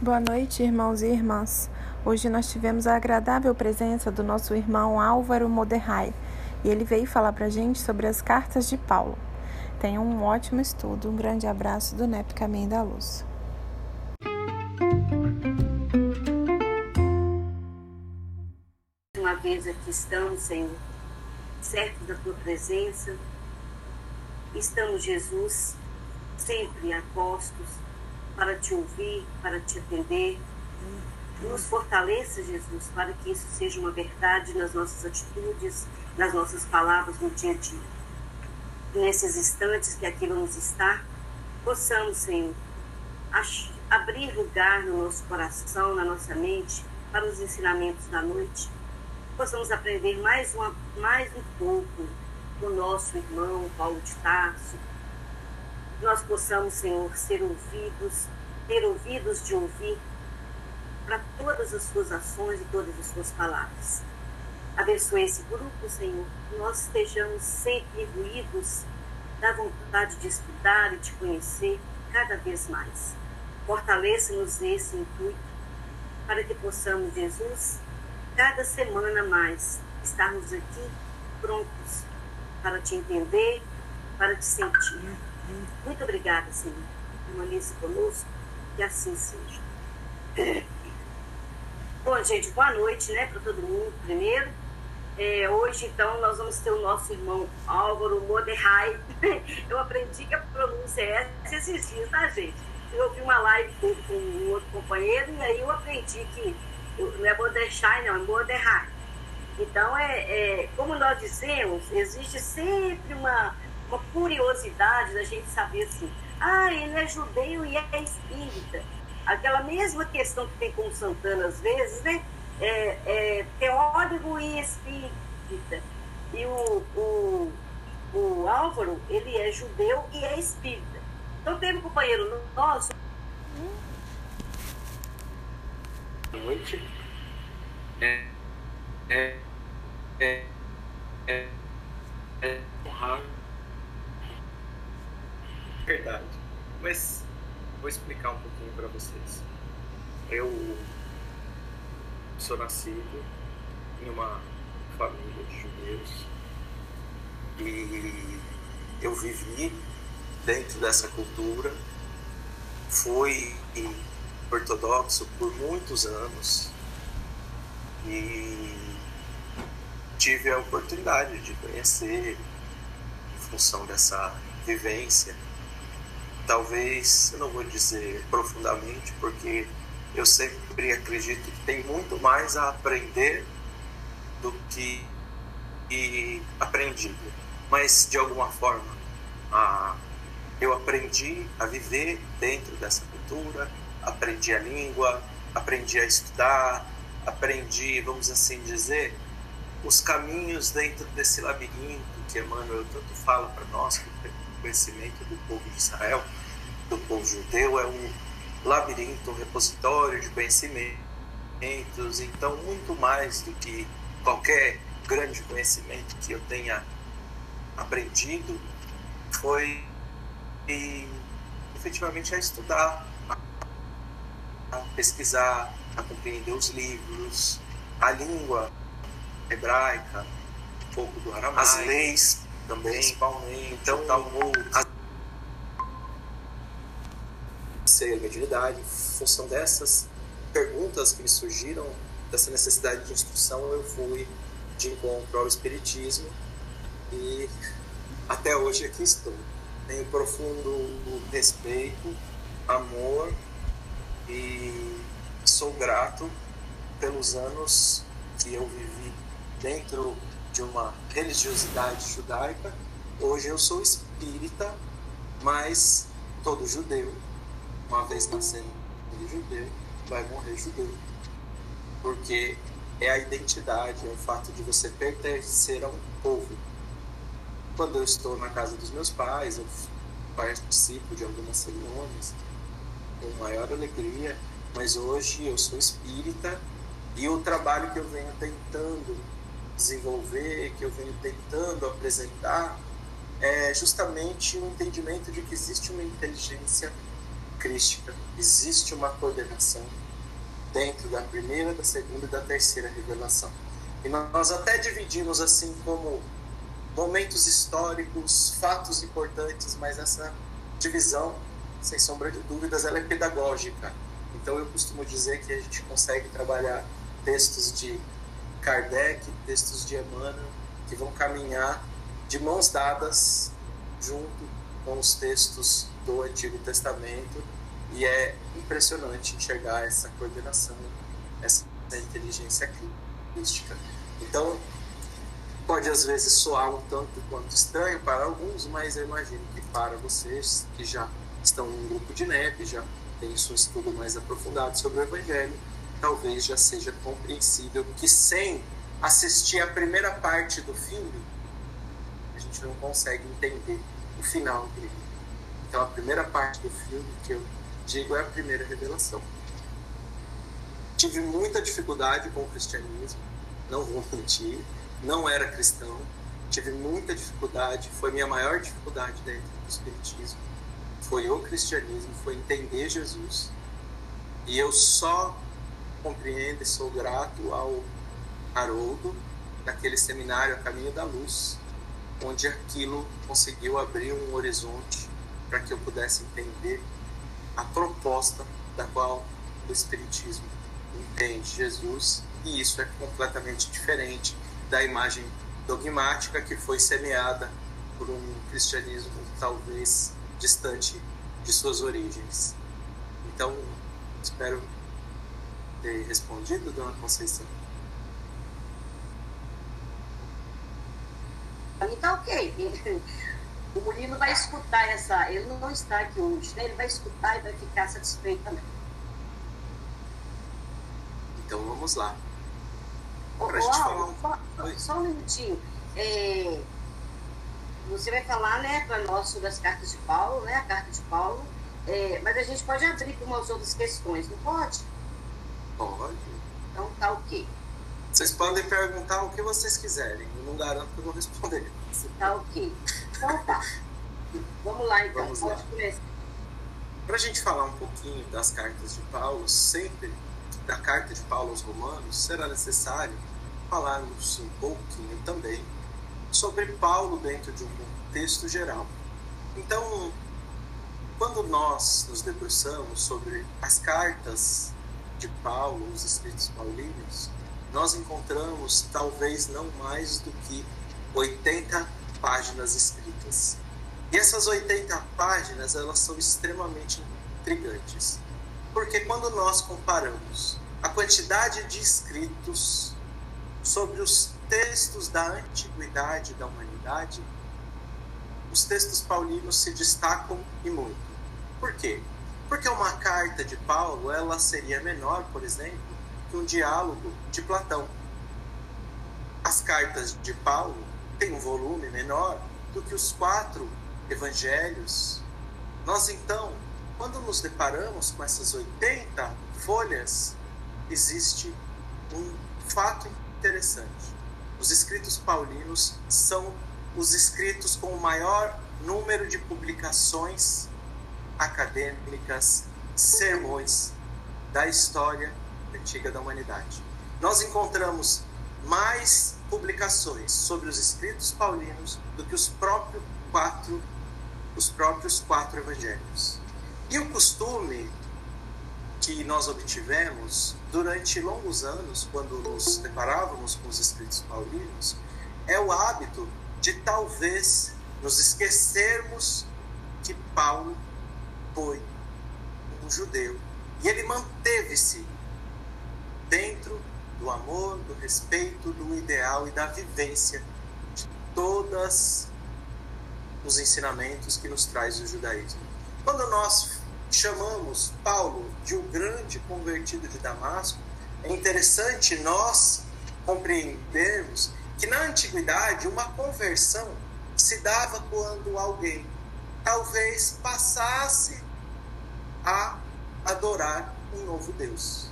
Boa noite, irmãos e irmãs. Hoje nós tivemos a agradável presença do nosso irmão Álvaro Moderrai e ele veio falar para a gente sobre as cartas de Paulo. Tenham um ótimo estudo. Um grande abraço do NEP Caminho da Luz. Uma vez aqui estamos, Senhor, certos da tua presença. Estamos, Jesus, sempre a postos para te ouvir, para te atender. Nos fortaleça, Jesus, para que isso seja uma verdade nas nossas atitudes, nas nossas palavras no dia a dia. Nesses instantes que aqui vamos estar, possamos, Senhor, abrir lugar no nosso coração, na nossa mente, para os ensinamentos da noite. Possamos aprender mais, uma, mais um pouco do nosso irmão Paulo de Tarso, nós possamos, Senhor, ser ouvidos, ter ouvidos de ouvir para todas as suas ações e todas as suas palavras. Abençoe esse grupo, Senhor, que nós estejamos sempre imbuídos da vontade de estudar e de conhecer cada vez mais. Fortaleça-nos nesse intuito para que possamos, Jesus, cada semana mais estarmos aqui prontos para te entender, para te sentir muito obrigada, Senhor. Permaneça conosco, que assim seja. Bom, gente, boa noite, né, para todo mundo, primeiro. É, hoje, então, nós vamos ter o nosso irmão Álvaro Moderai. Eu aprendi que a pronúncia é essa esses dias, tá, gente? Eu ouvi uma live com, com um outro companheiro e aí eu aprendi que não é Moderai, não, é Moderai. Então, é, é, como nós dissemos, existe sempre uma uma curiosidade da gente saber assim, ah, ele é judeu e é espírita. Aquela mesma questão que tem com o Santana às vezes, né? É, é teórico e espírita. E o, o, o Álvaro, ele é judeu e é espírita. Então teve um companheiro nosso. Noite. É, é, é, é, é honrado verdade. Mas vou explicar um pouquinho para vocês. Eu sou nascido em uma família de judeus e eu vivi dentro dessa cultura, fui ortodoxo por muitos anos e tive a oportunidade de conhecer em função dessa vivência talvez, eu não vou dizer profundamente, porque eu sempre acredito que tem muito mais a aprender do que aprendido. Mas, de alguma forma, a, eu aprendi a viver dentro dessa cultura, aprendi a língua, aprendi a estudar, aprendi, vamos assim dizer, os caminhos dentro desse labirinto que Emmanuel tanto fala para nós, que conhecimento do povo de Israel do povo judeu é um labirinto, um repositório de conhecimentos, então muito mais do que qualquer grande conhecimento que eu tenha aprendido foi e, efetivamente a estudar, a pesquisar, a compreender os livros, a língua hebraica, um pouco do aramaico, as leis também, principalmente, então, Talmud, as ser a mediunidade. Em função dessas perguntas que me surgiram, dessa necessidade de instrução, eu fui de encontro ao Espiritismo e até hoje aqui estou. Tenho profundo respeito, amor e sou grato pelos anos que eu vivi dentro de uma religiosidade judaica. Hoje eu sou espírita, mas todo judeu uma vez nascendo judeu, vai morrer judeu. Porque é a identidade, é o fato de você pertencer a um povo. Quando eu estou na casa dos meus pais, eu participo de algumas cerimônias com maior alegria, mas hoje eu sou espírita e o trabalho que eu venho tentando desenvolver, que eu venho tentando apresentar, é justamente o entendimento de que existe uma inteligência crística, existe uma coordenação dentro da primeira, da segunda e da terceira revelação. E nós até dividimos assim como momentos históricos, fatos importantes, mas essa divisão, sem sombra de dúvidas, ela é pedagógica. Então eu costumo dizer que a gente consegue trabalhar textos de Kardec, textos de Emmanuel, que vão caminhar de mãos dadas junto com os textos do Antigo Testamento e é impressionante enxergar essa coordenação, essa inteligência crística. Então, pode às vezes soar um tanto quanto estranho para alguns, mas eu imagino que para vocês que já estão em grupo de NEP, já têm seu estudo mais aprofundado sobre o Evangelho, talvez já seja compreensível que sem assistir a primeira parte do filme, a gente não consegue entender o final dele. Então, a primeira parte do filme que eu digo é a primeira revelação. Tive muita dificuldade com o cristianismo, não vou mentir, não era cristão, tive muita dificuldade, foi minha maior dificuldade dentro do espiritismo, foi o cristianismo, foi entender Jesus. E eu só compreendo e sou grato ao Haroldo, naquele seminário A Caminho da Luz, onde aquilo conseguiu abrir um horizonte para que eu pudesse entender a proposta da qual o Espiritismo entende Jesus, e isso é completamente diferente da imagem dogmática que foi semeada por um cristianismo talvez distante de suas origens. Então, espero ter respondido, dona Conceição. Para mim tá ok. O Murilo vai escutar essa. Ele não está aqui hoje, né? Ele vai escutar e vai ficar satisfeito também. Então vamos lá. Ô, ô, Alvo, só, só, um minutinho. É, você vai falar, né, para nós sobre as cartas de Paulo, né? A carta de Paulo. É, mas a gente pode abrir para umas outras questões, não pode? Pode. Então tá ok. Vocês podem perguntar o que vocês quiserem. Eu não garanto que eu vou responder. Tá ok. Então tá. Vamos lá então. Vamos lá. Para a gente falar um pouquinho das cartas de Paulo, sempre da carta de Paulo aos Romanos, será necessário falarmos um pouquinho também sobre Paulo dentro de um contexto geral. Então, quando nós nos debruçamos sobre as cartas de Paulo, os escritos paulinos, nós encontramos talvez não mais do que 80 páginas escritas. E essas 80 páginas, elas são extremamente intrigantes. Porque quando nós comparamos a quantidade de escritos sobre os textos da antiguidade da humanidade, os textos paulinos se destacam e muito. Por quê? Porque uma carta de Paulo, ela seria menor, por exemplo, que um diálogo de Platão. As cartas de Paulo têm um volume menor do que os quatro evangelhos. Nós, então, quando nos deparamos com essas 80 folhas, existe um fato interessante. Os escritos paulinos são os escritos com o maior número de publicações acadêmicas, sermões da história antiga da humanidade. Nós encontramos mais publicações sobre os escritos paulinos do que os próprios quatro, os próprios quatro evangelhos. E o costume que nós obtivemos durante longos anos, quando nos deparávamos com os escritos paulinos, é o hábito de talvez nos esquecermos que Paulo foi um judeu e ele manteve-se dentro do amor, do respeito, do ideal e da vivência de todos os ensinamentos que nos traz o judaísmo. Quando nós chamamos Paulo de o um grande convertido de Damasco, é interessante nós compreendermos que na antiguidade uma conversão se dava quando alguém talvez passasse a adorar um novo Deus.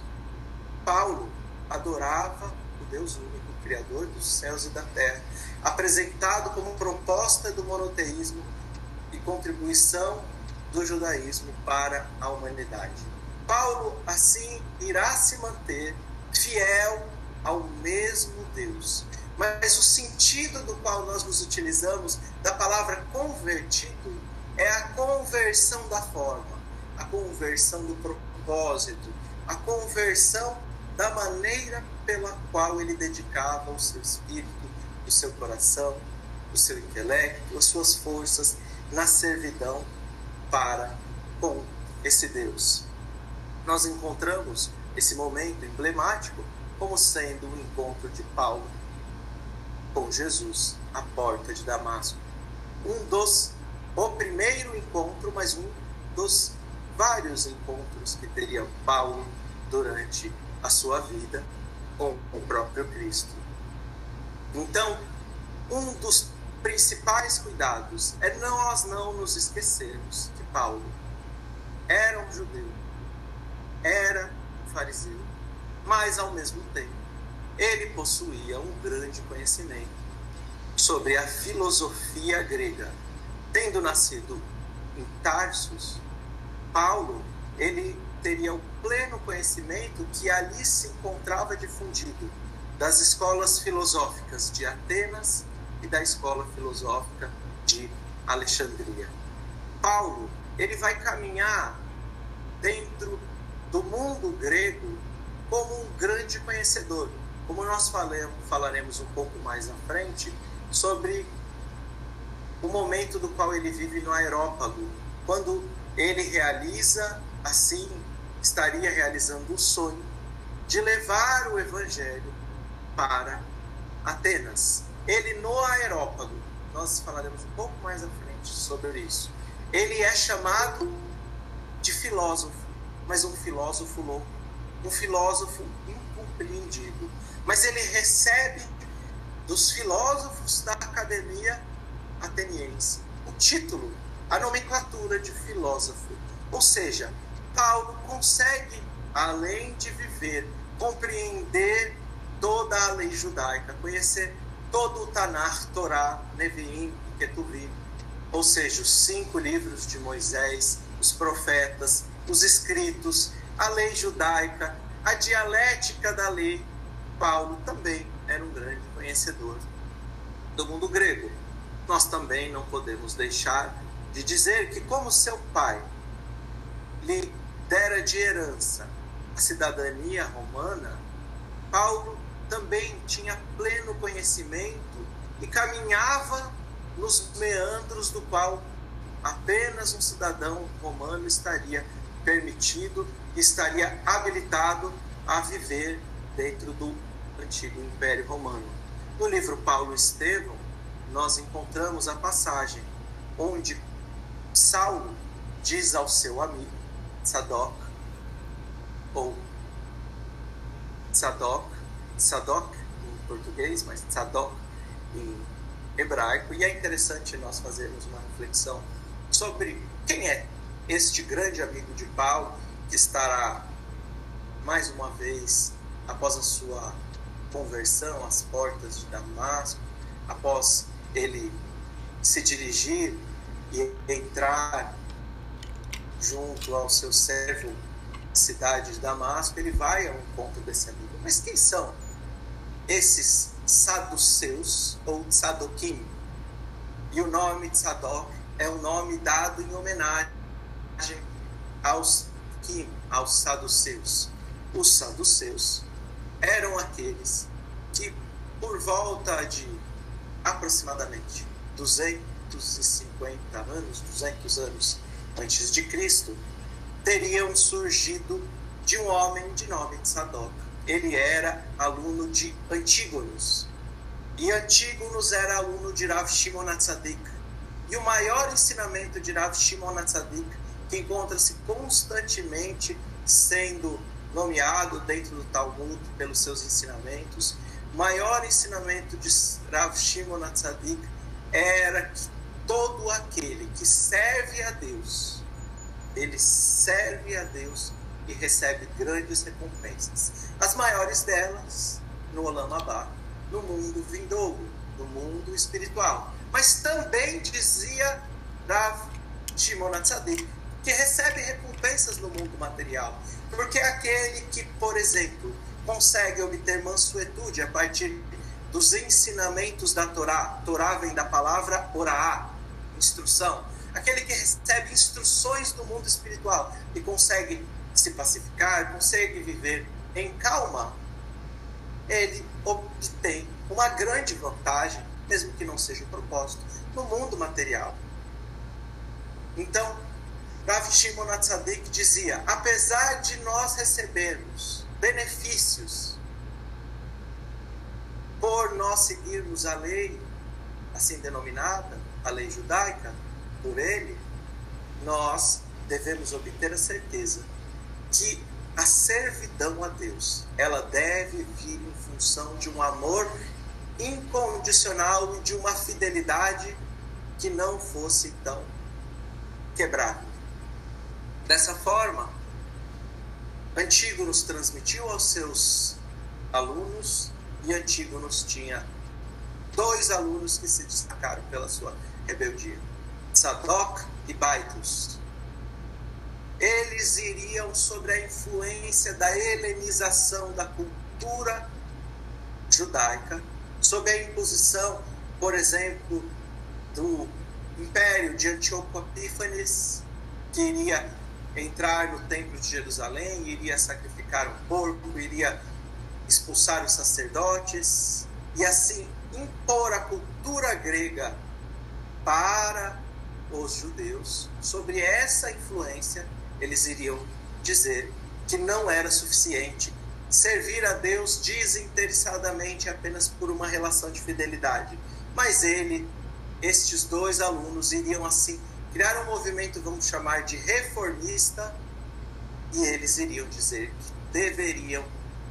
Paulo adorava o Deus único, Criador dos céus e da terra, apresentado como proposta do monoteísmo e contribuição do judaísmo para a humanidade. Paulo, assim, irá se manter fiel ao mesmo Deus. Mas o sentido do qual nós nos utilizamos da palavra convertido é a conversão da forma, a conversão do propósito, a conversão da maneira pela qual ele dedicava o seu espírito, o seu coração, o seu intelecto, as suas forças na servidão para com esse Deus. Nós encontramos esse momento emblemático como sendo o encontro de Paulo com Jesus à porta de Damasco. Um dos, o primeiro encontro, mas um dos vários encontros que teria Paulo durante a sua vida com o próprio Cristo. Então, um dos principais cuidados é nós não nos esquecermos que Paulo era um judeu, era um fariseu, mas ao mesmo tempo ele possuía um grande conhecimento sobre a filosofia grega. Tendo nascido em Tarsus, Paulo, ele teria o pleno conhecimento que ali se encontrava difundido das escolas filosóficas de Atenas e da escola filosófica de Alexandria. Paulo, ele vai caminhar dentro do mundo grego como um grande conhecedor. Como nós falemos, falaremos um pouco mais à frente sobre o momento do qual ele vive no aerópago, quando ele realiza, assim, estaria realizando o sonho de levar o evangelho para Atenas. Ele no aerópago, nós falaremos um pouco mais à frente sobre isso. Ele é chamado de filósofo, mas um filósofo louco, um filósofo incompreendido. Mas ele recebe dos filósofos da academia ateniense o título, a nomenclatura de filósofo. Ou seja, Paulo consegue, além de viver, compreender toda a lei judaica, conhecer todo o Tanar, Torá, Neviim e Ketuvim, ou seja, os cinco livros de Moisés, os profetas, os escritos, a lei judaica, a dialética da lei. Paulo também era um grande conhecedor do mundo grego. Nós também não podemos deixar de dizer que, como seu pai lhe dera de herança a cidadania romana, Paulo também tinha pleno conhecimento e caminhava nos meandros do qual apenas um cidadão romano estaria permitido, estaria habilitado a viver dentro do antigo Império Romano. No livro Paulo Estevão, nós encontramos a passagem onde Saulo diz ao seu amigo Sadoc, ou Sadoc, Sadoc em português, mas Sadoc em hebraico, e é interessante nós fazermos uma reflexão sobre quem é este grande amigo de Paulo que estará mais uma vez após a sua conversão às portas de Damasco, após ele se dirigir e entrar junto ao seu servo cidade de Damasco, ele vai ao encontro desse amigo. Mas quem são esses saduceus ou sadoquim? E o nome de Sadoc é um nome dado em homenagem aos Kim, aos saduceus. Os saduceus eram aqueles que, por volta de aproximadamente 250 anos, 200 anos antes de Cristo, teriam surgido de um homem de nome de Sadoc. Ele era aluno de Antígonos. E Antígonos era aluno de Rav Shimon Atzadik. E o maior ensinamento de Rav Shimon Atzadik, que encontra-se constantemente sendo nomeado dentro do Talmud pelos seus ensinamentos, o maior ensinamento de Rav Shimon Atzadik era que todo aquele que serve a Deus, ele serve a Deus e recebe grandes recompensas. As maiores delas no Olam Abba, no mundo vindouro, no mundo espiritual. Mas também dizia Rav Shimon Atzadik que recebe recompensas no mundo material. Porque aquele que, por exemplo, consegue obter mansuetude a partir dos ensinamentos da Torá. Torá vem da palavra oraá, instrução. Aquele que recebe instruções do mundo espiritual e consegue se pacificar, consegue viver em calma, ele obtém uma grande vantagem, mesmo que não seja o propósito, no mundo material. Então, Rav Shimon Atzadik dizia: apesar de nós recebermos benefícios por nós seguirmos a lei, assim denominada, a lei judaica, por ele, nós devemos obter a certeza que a servidão a Deus, ela deve vir em função de um amor incondicional e de uma fidelidade que não fosse tão quebrada. Dessa forma, Antígonos transmitiu aos seus alunos e Antígonos tinha dois alunos que se destacaram pela sua rebeldia: Sadoc e Baitus. Eles iriam sobre a influência da helenização da cultura judaica, sob a imposição, por exemplo, do império de Antíoco Epífanes, que iria entrar no templo de Jerusalém, iria sacrificar um porco, iria expulsar os sacerdotes e assim impor a cultura grega para os judeus. Sobre essa influência, eles iriam dizer que não era suficiente servir a Deus desinteressadamente apenas por uma relação de fidelidade. Mas ele, estes dois alunos, iriam assim criar um movimento, vamos chamar de reformista, e eles iriam dizer que deveriam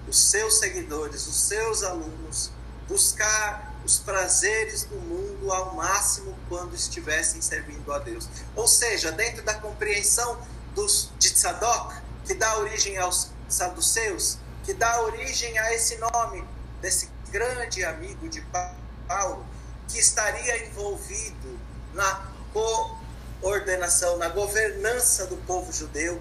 os seus seguidores, os seus alunos, buscar os prazeres do mundo ao máximo quando estivessem servindo a Deus. Ou seja, dentro da compreensão dos, de Tzadok, que dá origem aos saduceus, que dá origem a esse nome desse grande amigo de Paulo, que estaria envolvido na coordenação, na governança do povo judeu,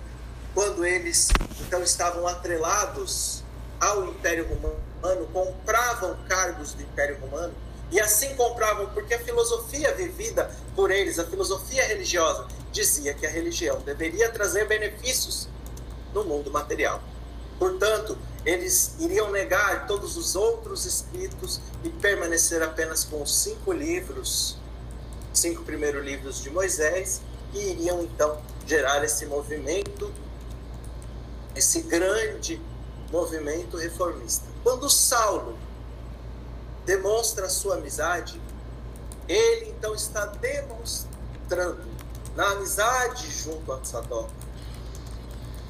quando eles então estavam atrelados ao Império Romano, compravam cargos do Império Romano, e assim compravam porque a filosofia vivida por eles, a filosofia religiosa, dizia que a religião deveria trazer benefícios no mundo material. Portanto, eles iriam negar todos os outros escritos e permanecer apenas com os cinco livros cinco primeiros livros de Moisés e iriam então gerar esse movimento, esse grande movimento reformista. Quando Saulo demonstra sua amizade, ele então está demonstrando na amizade junto a Sadoc,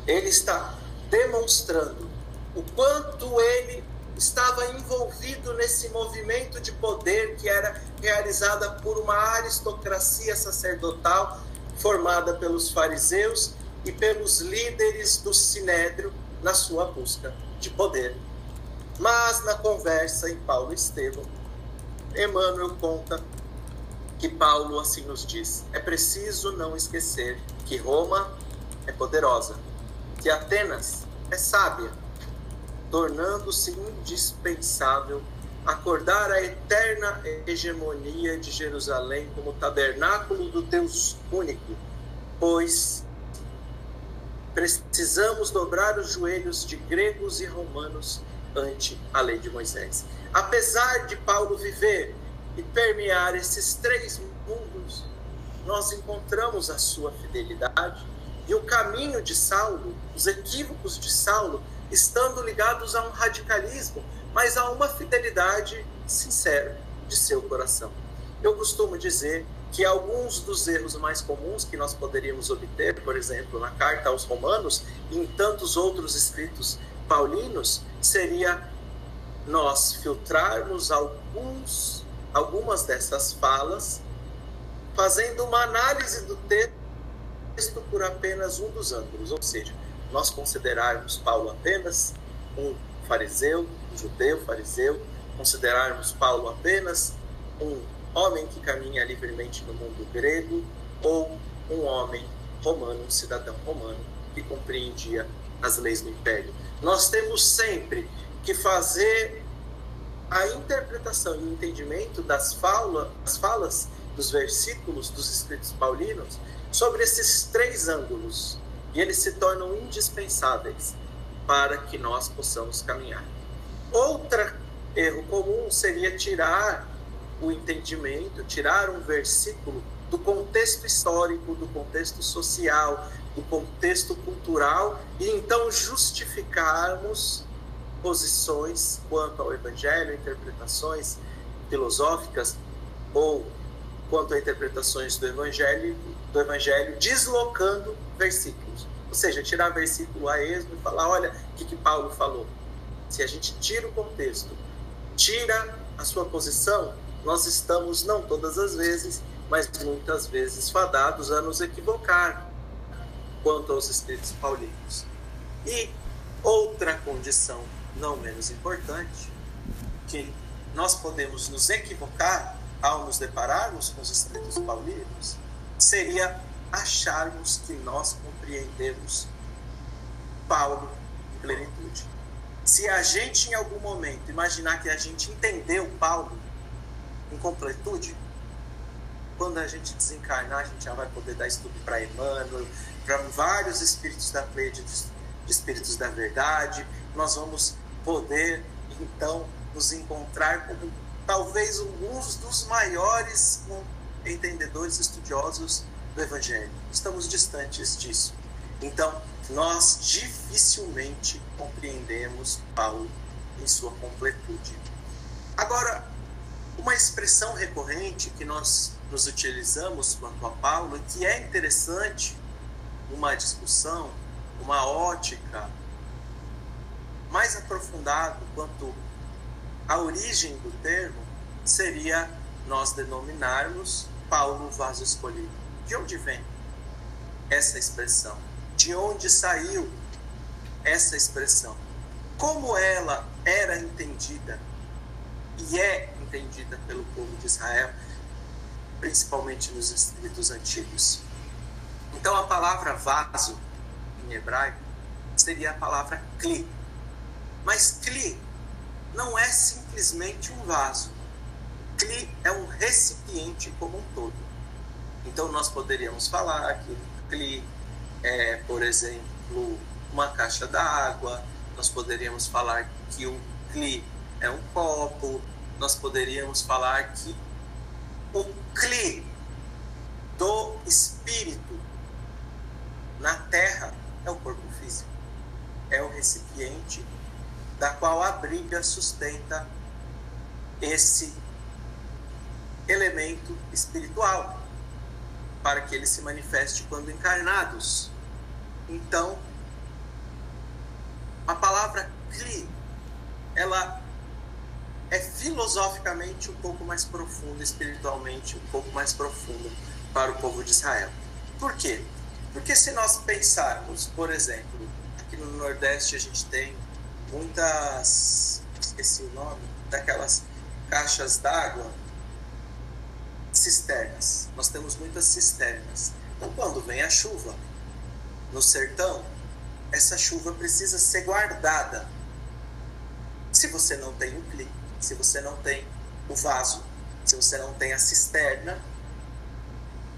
ele está demonstrando o quanto ele estava envolvido nesse movimento de poder que era realizada por uma aristocracia sacerdotal formada pelos fariseus e pelos líderes do sinédrio na sua busca de poder. Mas na conversa em Paulo e Estevão, Emmanuel conta que Paulo assim nos diz: é preciso não esquecer que Roma é poderosa, que Atenas é sábia tornando-se indispensável acordar a eterna hegemonia de Jerusalém como tabernáculo do Deus único, pois precisamos dobrar os joelhos de gregos e romanos ante a lei de Moisés. Apesar de Paulo viver e permear esses três mundos, nós encontramos a sua fidelidade e o caminho de Saulo, os equívocos de Saulo, estando ligados a um radicalismo, mas a uma fidelidade sincera de seu coração. Eu costumo dizer que alguns dos erros mais comuns que nós poderíamos obter, por exemplo, na carta aos Romanos e em tantos outros escritos paulinos, seria nós filtrarmos alguns, algumas dessas falas, fazendo uma análise do texto por apenas um dos ângulos, ou seja, nós considerarmos Paulo apenas um fariseu, um judeu fariseu, considerarmos Paulo apenas um homem que caminha livremente no mundo grego ou um homem romano, um cidadão romano que compreendia as leis do império. Nós temos sempre que fazer a interpretação e o entendimento das, fala, das falas dos versículos dos escritos paulinos sobre esses três ângulos e eles se tornam indispensáveis para que nós possamos caminhar. Outro erro comum seria tirar o entendimento, tirar um versículo do contexto histórico, do contexto social, do contexto cultural e então justificarmos posições quanto ao evangelho, interpretações filosóficas ou quanto a interpretações do evangelho, do evangelho deslocando versículos. Ou seja, tirar versículo a esmo e falar, olha o que, que Paulo falou. Se a gente tira o contexto, tira a sua posição, nós estamos, não todas as vezes, mas muitas vezes fadados a nos equivocar quanto aos escritos paulinos. E outra condição não menos importante, que nós podemos nos equivocar ao nos depararmos com os escritos paulinos, seria acharmos que nós compreendemos Paulo em plenitude. Se a gente em algum momento imaginar que a gente entendeu Paulo em completude, quando a gente desencarnar, a gente já vai poder dar estudo para Emmanuel, para vários espíritos da Pleiade de espíritos da verdade, nós vamos poder então nos encontrar como talvez alguns dos maiores entendedores estudiosos do Evangelho. Estamos distantes disso. Então, nós dificilmente compreendemos Paulo em sua completude. Agora, uma expressão recorrente que nós nos utilizamos quanto a Paulo, que é interessante uma discussão, uma ótica mais aprofundado quanto à origem do termo, seria nós denominarmos Paulo vaso escolhido. De onde vem essa expressão? De onde saiu essa expressão? Como ela era entendida e é entendida pelo povo de Israel, principalmente nos escritos antigos. Então a palavra vaso em hebraico seria a palavra kli. Mas kli não é simplesmente um vaso. Kli é um recipiente como um todo. Então nós poderíamos falar que Kli é, por exemplo, uma caixa d'água, nós poderíamos falar que o Kli é um copo, nós poderíamos falar que o Kli do espírito na terra é o corpo físico, é o recipiente da qual abriga, sustenta esse elemento espiritual para que ele se manifeste quando encarnados. Então, a palavra Kli, ela é filosoficamente um pouco mais profunda, espiritualmente um pouco mais profunda para o povo de Israel. Por quê? Porque se nós pensarmos, por exemplo, aqui no Nordeste a gente tem muitas, esqueci o nome, daquelas caixas d'água, cisternas. Nós temos muitas cisternas. Então, quando vem a chuva no sertão, essa chuva precisa ser guardada. Se você não tem o clipe, se você não tem o vaso, se você não tem a cisterna,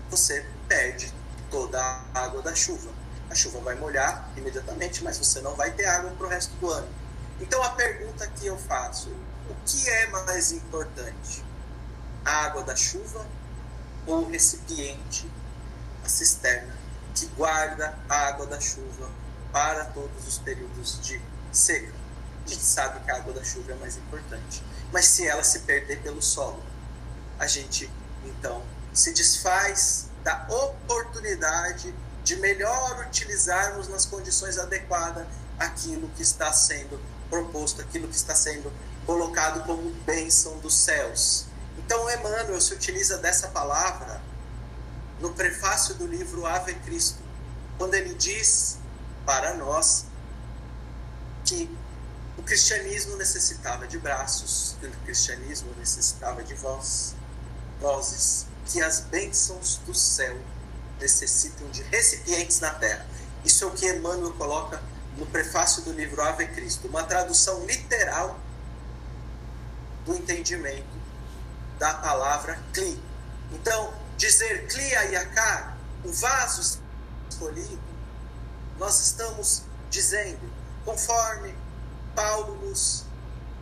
você perde toda a água da chuva. A chuva vai molhar imediatamente, mas você não vai ter água para o resto do ano. Então a pergunta que eu faço: o que é mais importante? A água da chuva ou o recipiente, a cisterna, que guarda a água da chuva para todos os períodos de seca? A gente sabe que a água da chuva é mais importante. Mas se ela se perder pelo solo, a gente então se desfaz da oportunidade de melhor utilizarmos nas condições adequadas aquilo que está sendo proposto, aquilo que está sendo colocado como bênção dos céus. Então, Emmanuel se utiliza dessa palavra no prefácio do livro Ave Cristo, quando ele diz para nós que cristianismo necessitava de braços, o cristianismo necessitava de voz, vozes, que as bênçãos do céu necessitam de recipientes na terra. Isso é o que Emmanuel coloca no prefácio do livro Ave Cristo, uma tradução literal do entendimento da palavra cli. Então, dizer cli ayakar, o vaso escolhido, nós estamos dizendo, conforme Paulo nos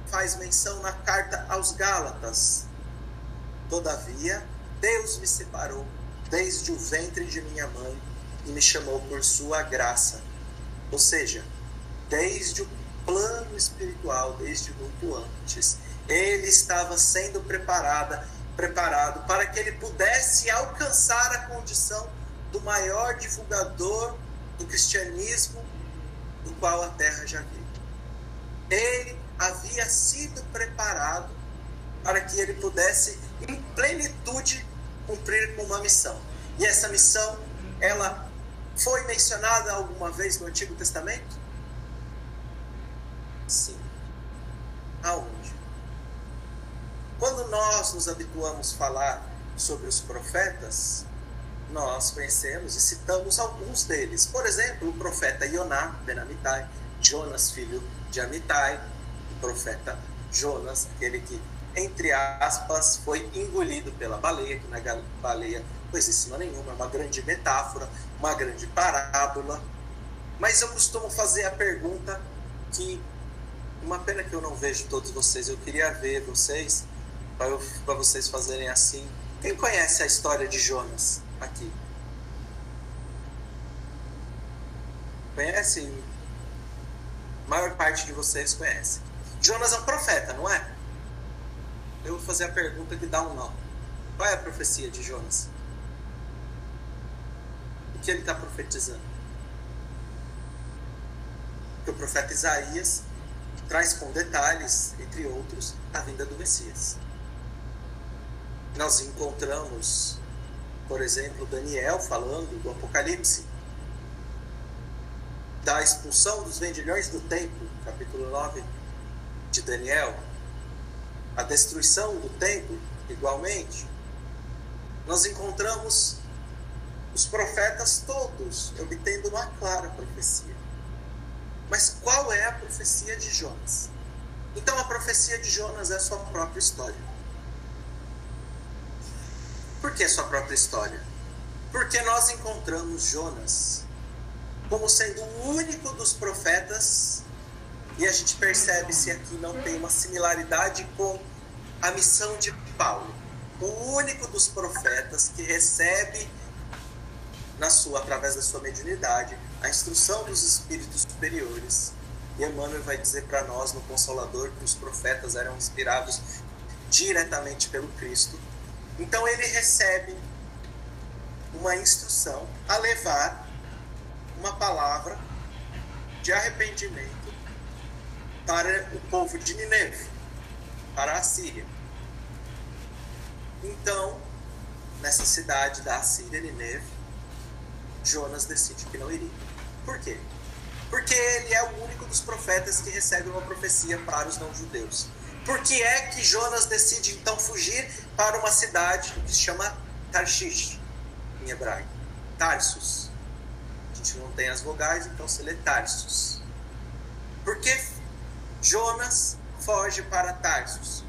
faz menção na carta aos Gálatas, todavia Deus me separou desde o ventre de minha mãe e me chamou por sua graça. Ou seja, desde o plano espiritual, desde muito antes, ele estava sendo preparada, preparado para que ele pudesse alcançar a condição do maior divulgador do cristianismo do qual a terra já viu. Ele havia sido preparado para que ele pudesse em plenitude cumprir com uma missão. E essa missão, ela foi mencionada alguma vez no Antigo Testamento? Sim. Aonde? Quando nós nos habituamos a falar sobre os profetas, nós conhecemos e citamos alguns deles. Por exemplo, o profeta Ioná, Ben Amitai, Jonas, filho de Amitai, o profeta Jonas, aquele que entre aspas, foi engolido pela baleia, que na é baleia coisíssima nenhuma, é uma grande metáfora, uma grande parábola. Mas eu costumo fazer a pergunta que, uma pena que eu não vejo todos vocês, eu queria ver vocês, para vocês fazerem assim. Quem conhece a história de Jonas aqui? Conhece? A maior parte de vocês conhece. Jonas é um profeta, não é? eu vou fazer a pergunta que dá um nó. Qual é a profecia de Jonas? O que ele está profetizando? O profeta Isaías traz com detalhes, entre outros, a vinda do Messias. Nós encontramos, por exemplo, Daniel falando do Apocalipse, da expulsão dos vendilhões do templo, capítulo 9 de Daniel, a destruição do templo, igualmente, nós encontramos os profetas todos obtendo uma clara profecia. Mas qual é a profecia de Jonas? Então a profecia de Jonas é a sua própria história. Por que sua própria história? Porque nós encontramos Jonas como sendo o único dos profetas e a gente percebe se aqui não tem uma similaridade com a missão de Paulo, o único dos profetas que recebe na sua através da sua mediunidade a instrução dos espíritos superiores. E Emmanuel vai dizer para nós no Consolador que os profetas eram inspirados diretamente pelo Cristo. Então ele recebe uma instrução a levar uma palavra de arrependimento para o povo de Nineve, para a Síria. Então, nessa cidade da Síria, Nineve, Jonas decide que não iria. Por quê? Porque ele é o único dos profetas que recebe uma profecia para os não-judeus. Por que é que Jonas decide então fugir para uma cidade que se chama Tarshish, em hebraico? Tarsus. Gente não tem as vogais, então se lê Tarsus. Por que Jonas foge para Tarsus,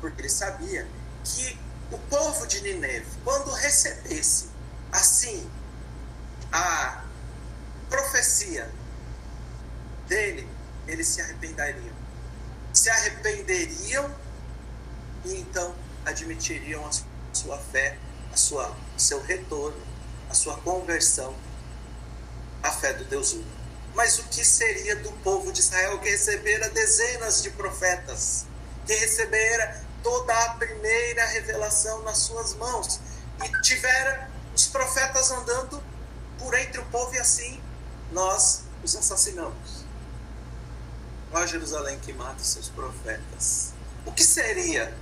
porque ele sabia que o povo de Nineve, quando recebesse assim a profecia dele, eles se arrependeriam. Se arrependeriam e então admitiriam a sua fé, a sua seu retorno, a sua conversão à fé do Deus único. Mas o que seria do povo de Israel que recebera dezenas de profetas, que recebera toda a primeira revelação nas suas mãos e tivera os profetas andando por entre o povo e assim nós os assassinamos. Ó Jerusalém que mata seus profetas. O que seria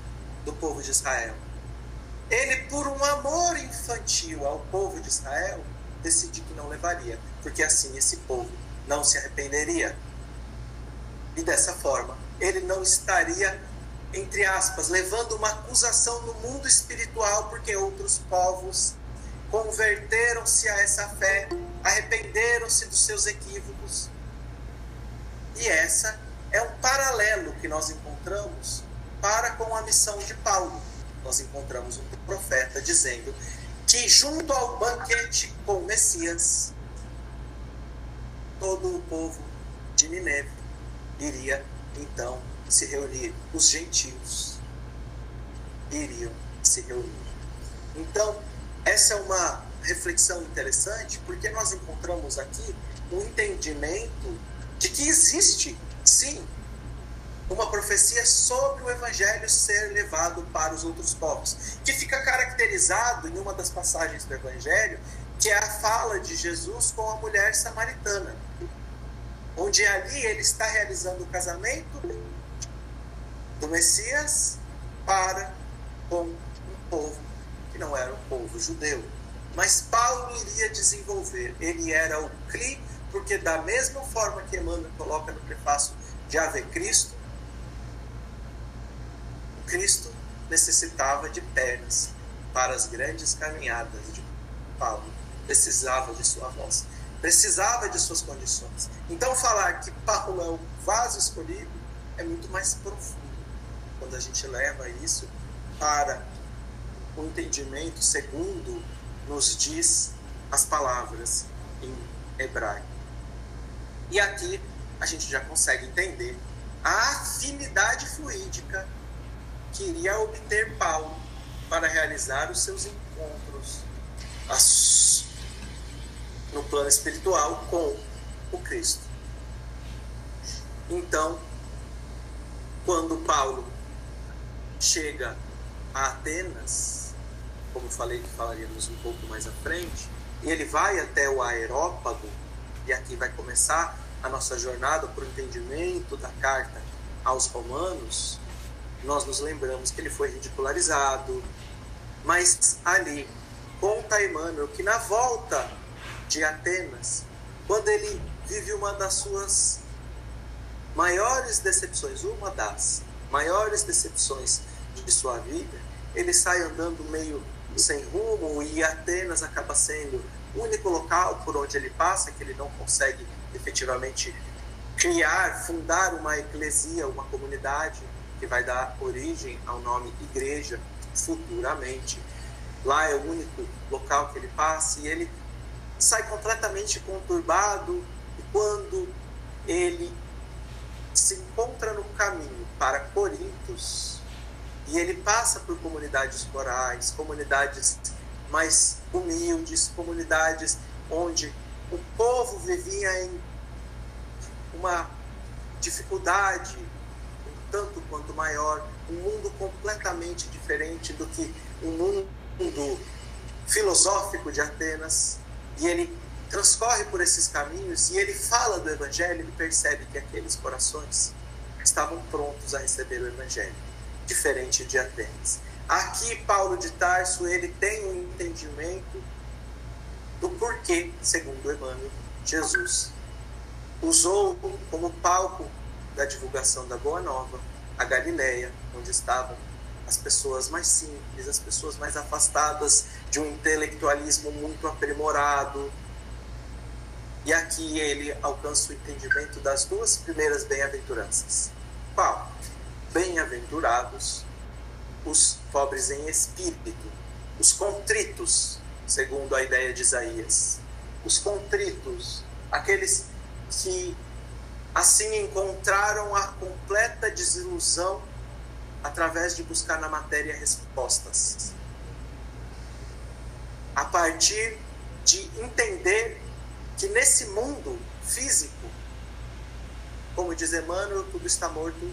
do povo de Israel? Ele, por um amor infantil ao povo de Israel, decidiu que não levaria, porque assim esse povo não se arrependeria. E dessa forma, ele não estaria, entre aspas, levando uma acusação no mundo espiritual, porque outros povos converteram-se a essa fé, arrependeram-se dos seus equívocos. E essa é um paralelo que nós encontramos para com a missão de Paulo. Nós encontramos um profeta dizendo que junto ao banquete com o Messias, todo o povo de Nineve iria então se reunir, os gentios iriam se reunir. Então, essa é uma reflexão interessante, porque nós encontramos aqui um entendimento de que existe, sim, uma profecia sobre o evangelho ser levado para os outros povos, que fica caracterizado em uma das passagens do evangelho, que é a fala de Jesus com a mulher samaritana, onde ali ele está realizando o casamento do Messias para com um povo que não era um povo judeu. Mas Paulo iria desenvolver, ele era o CLI, porque da mesma forma que Emmanuel coloca no prefácio de Ave Cristo, Cristo necessitava de pernas para as grandes caminhadas de Paulo. Precisava de sua voz, precisava de suas condições. Então, falar que Paulo é o vaso escolhido é muito mais profundo quando a gente leva isso para o entendimento segundo nos diz as palavras em hebraico. E aqui a gente já consegue entender a afinidade fluídica que iria obter Paulo para realizar os seus encontros no plano espiritual com o Cristo. Então, quando Paulo chega a Atenas, como falei que falaríamos um pouco mais à frente, ele vai até o aerópago, e aqui vai começar a nossa jornada para o entendimento da carta aos Romanos, nós nos lembramos que ele foi ridicularizado, mas ali conta Emmanuel que na volta de Atenas, quando ele vive uma das suas maiores decepções, uma das maiores decepções de sua vida, ele sai andando meio sem rumo e Atenas acaba sendo o único local por onde ele passa que ele não consegue efetivamente criar, fundar uma eclesia, uma comunidade que vai dar origem ao nome igreja futuramente. Lá é o único local que ele passa e ele sai completamente conturbado quando ele se encontra no caminho para Corintos e ele passa por comunidades corais, comunidades mais humildes, comunidades onde o povo vivia em uma dificuldade tanto quanto maior, um mundo completamente diferente do que o mundo filosófico de Atenas. E ele transcorre por esses caminhos e ele fala do Evangelho, ele percebe que aqueles corações estavam prontos a receber o Evangelho, diferente de Atenas. Aqui, Paulo de Tarso, ele tem um entendimento do porquê, segundo Emmanuel, Jesus usou como palco da divulgação da Boa Nova, a Galileia, onde estavam as pessoas mais simples, as pessoas mais afastadas de um intelectualismo muito aprimorado. E aqui ele alcança o entendimento das duas primeiras bem-aventuranças. Qual? Bem-aventurados os pobres em espírito, os contritos, segundo a ideia de Isaías. Os contritos, aqueles que Assim encontraram a completa desilusão através de buscar na matéria respostas. A partir de entender que nesse mundo físico, como diz Emmanuel, tudo está morto,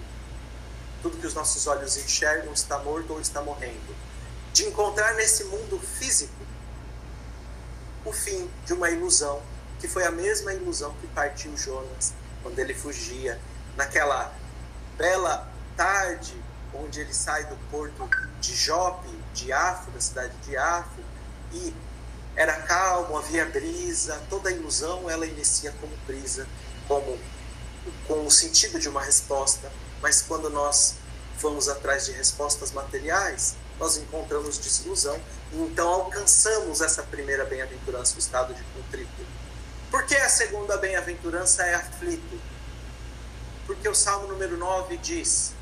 tudo que os nossos olhos enxergam está morto ou está morrendo. De encontrar nesse mundo físico o fim de uma ilusão, que foi a mesma ilusão que partiu Jonas quando ele fugia, naquela bela tarde onde ele sai do porto de Jope, de Afro, da cidade de Afro, e era calmo, havia brisa, toda a ilusão ela inicia como brisa, como com o sentido de uma resposta, mas quando nós vamos atrás de respostas materiais, nós encontramos desilusão e então alcançamos essa primeira bem-aventurança, o estado de contrito. Por que a segunda bem-aventurança é aflito? Porque o Salmo número 9 diz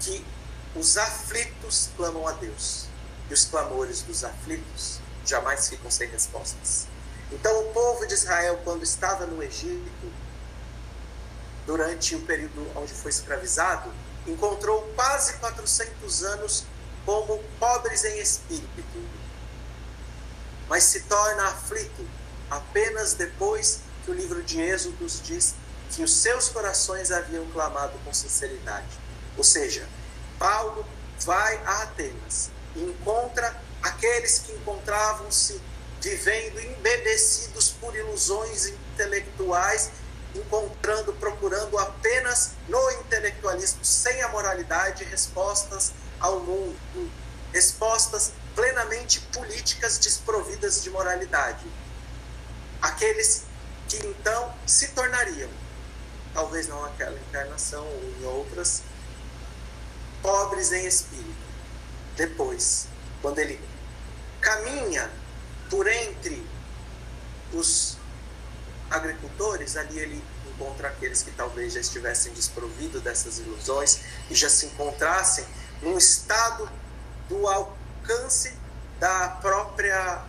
que os aflitos clamam a Deus e os clamores dos aflitos jamais ficam sem respostas. Então, o povo de Israel, quando estava no Egito, durante o período onde foi escravizado, encontrou quase 400 anos como pobres em espírito, mas se torna aflito apenas depois que o livro de Êxodos diz que os seus corações haviam clamado com sinceridade. Ou seja, Paulo vai a Atenas e encontra aqueles que encontravam-se vivendo embebecidos por ilusões intelectuais, encontrando, procurando apenas no intelectualismo, sem a moralidade, respostas ao mundo, respostas plenamente políticas desprovidas de moralidade. Aqueles que então se tornariam, talvez não aquela encarnação ou em outras, pobres em espírito. Depois, quando ele caminha por entre os agricultores, ali ele encontra aqueles que talvez já estivessem desprovidos dessas ilusões e já se encontrassem num estado do alcance da própria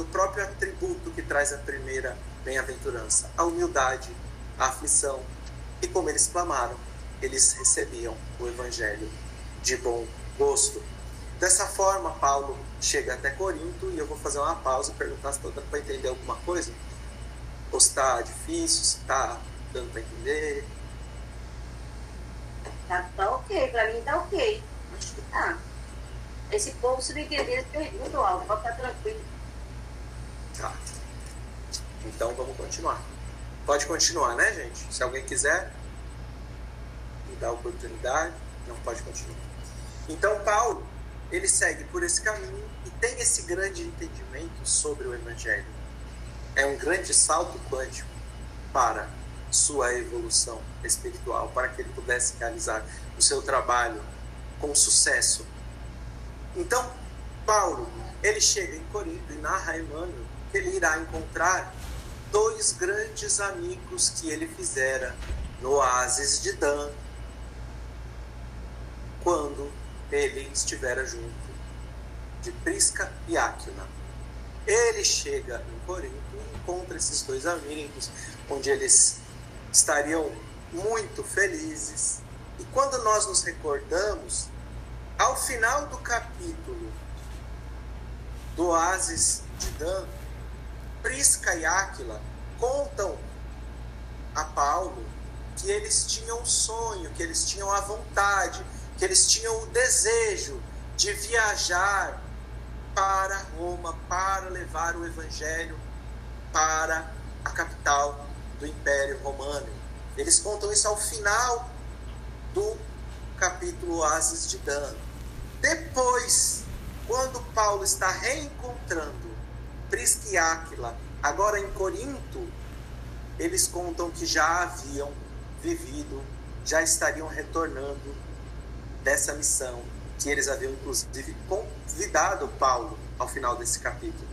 do próprio atributo que traz a primeira bem-aventurança, a humildade, a aflição. E como eles clamaram, eles recebiam o evangelho de bom gosto. Dessa forma, Paulo chega até Corinto e eu vou fazer uma pausa e perguntar se está para entender alguma coisa. Ou está difícil, se está dando para entender. Tá, tá ok, para mim tá ok. Acho que tá. Esse povo, se não entender, pergunta algo, pode ficar tranquilo. Tá. Então vamos continuar. Pode continuar, né, gente? Se alguém quiser me dar a oportunidade, não pode continuar. Então, Paulo, ele segue por esse caminho e tem esse grande entendimento sobre o Evangelho. É um grande salto quântico para sua evolução espiritual, para que ele pudesse realizar o seu trabalho com sucesso. Então, Paulo, ele chega em Corinto e narra Emmanuel que ele irá encontrar dois grandes amigos que ele fizera no oásis de Dan, quando ele estivera junto de Prisca e Áquila. Ele chega em Corinto e encontra esses dois amigos, onde eles estariam muito felizes. E quando nós nos recordamos, ao final do capítulo do Oásis de Dan, Prisca e Áquila contam a Paulo que eles tinham um sonho, que eles tinham a vontade, que eles tinham o desejo de viajar para Roma, para levar o evangelho para a capital do Império Romano. Eles contam isso ao final do capítulo Oásis de Dan. Depois, quando Paulo está reencontrando Prisca e Áquila, agora em Corinto, eles contam que já haviam vivido, já estariam retornando dessa missão que eles haviam inclusive convidado Paulo ao final desse capítulo.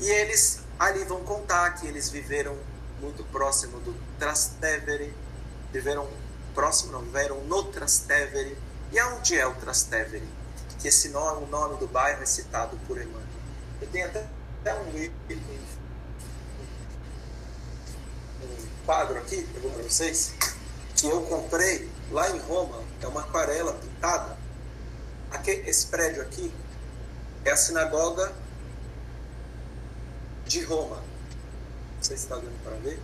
E eles ali vão contar que eles viveram muito próximo do Trastevere, viveram próximo, não, viveram no Trastevere. E aonde é o Trastevere? Que esse nome, o nome do bairro é citado por Emmanuel. Eu tenho até, até um, um quadro aqui, eu vou para vocês, que eu comprei lá em Roma, é uma aquarela pintada. Aqui, esse prédio aqui é a sinagoga de Roma. Não sei se está dando para ver.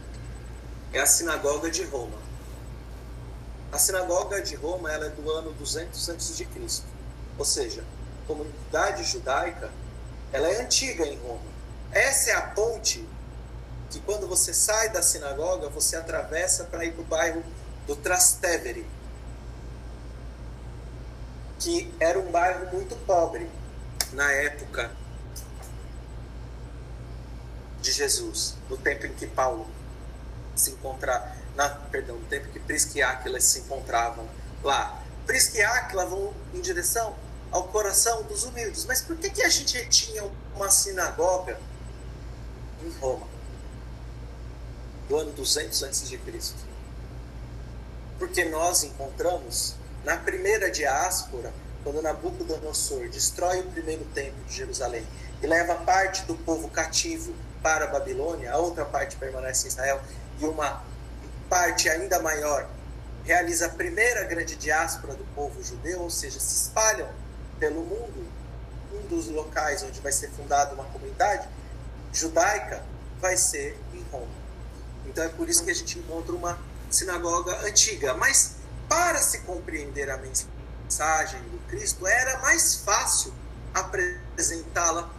É a sinagoga de Roma. A sinagoga de Roma ela é do ano 200 a.C. Ou seja, a comunidade judaica ela é antiga em Roma. Essa é a ponte que quando você sai da sinagoga, você atravessa para ir para o bairro do Trastevere, que era um bairro muito pobre na época de Jesus, no tempo em que Paulo se encontrava, na, perdão, no tempo que Prisca e Áquila se encontravam lá. Prisca e Áquila vão em direção ao coração dos humildes. Mas por que, que a gente tinha uma sinagoga em Roma? Do ano 200 a.C. Porque nós encontramos na primeira diáspora, quando Nabucodonosor destrói o primeiro templo de Jerusalém e leva parte do povo cativo para a Babilônia, a outra parte permanece em Israel e uma parte ainda maior realiza a primeira grande diáspora do povo judeu, ou seja, se espalham pelo mundo. Um dos locais onde vai ser fundada uma comunidade judaica vai ser em Roma. Então é por isso que a gente encontra uma sinagoga antiga. Mas para se compreender a mensagem do Cristo, era mais fácil apresentá-la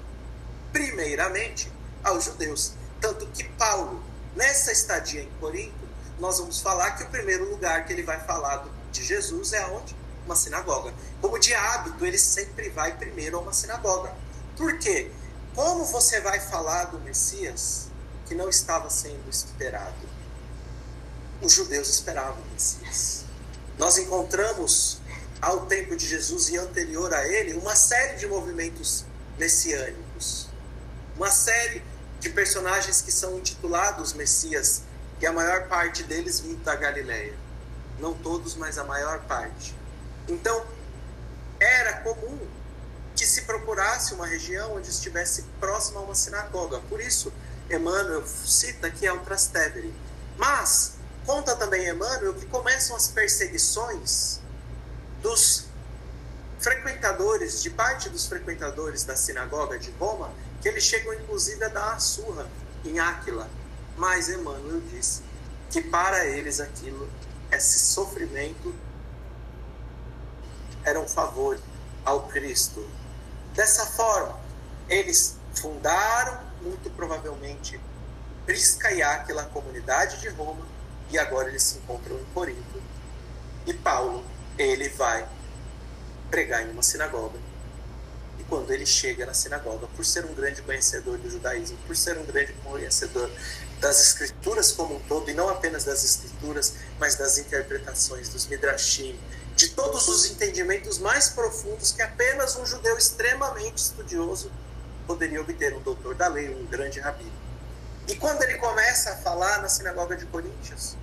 primeiramente aos judeus. Tanto que Paulo, nessa estadia em Corinto, nós vamos falar que o primeiro lugar que ele vai falar de Jesus é onde? Uma sinagoga. Como de hábito, ele sempre vai primeiro a uma sinagoga. Por quê? Como você vai falar do Messias que não estava sendo esperado? Os judeus esperavam o Messias. Nós encontramos ao tempo de Jesus e anterior a ele uma série de movimentos messiânicos. Uma série de personagens que são intitulados Messias que a maior parte deles vindo da Galileia. Não todos, mas a maior parte. Então, era comum que se procurasse uma região onde estivesse próxima a uma sinagoga. Por isso, Emmanuel cita que é o Trastevere. Mas, conta também Emmanuel que começam as perseguições dos frequentadores, de parte dos frequentadores da sinagoga de Roma, que eles chegam inclusive a dar a surra em Áquila, mas Emmanuel disse que para eles aquilo, esse sofrimento, era um favor ao Cristo. Dessa forma, eles fundaram, muito provavelmente, Prisca e Áquila, a comunidade de Roma, e agora eles se encontram em Corinto. E Paulo, ele vai pregar em uma sinagoga quando ele chega na sinagoga, por ser um grande conhecedor do judaísmo, por ser um grande conhecedor das escrituras como um todo, e não apenas das escrituras, mas das interpretações, dos midrashim, de todos os entendimentos mais profundos que apenas um judeu extremamente estudioso poderia obter, um doutor da lei, um grande rabino. E quando ele começa a falar na sinagoga de Coríntios,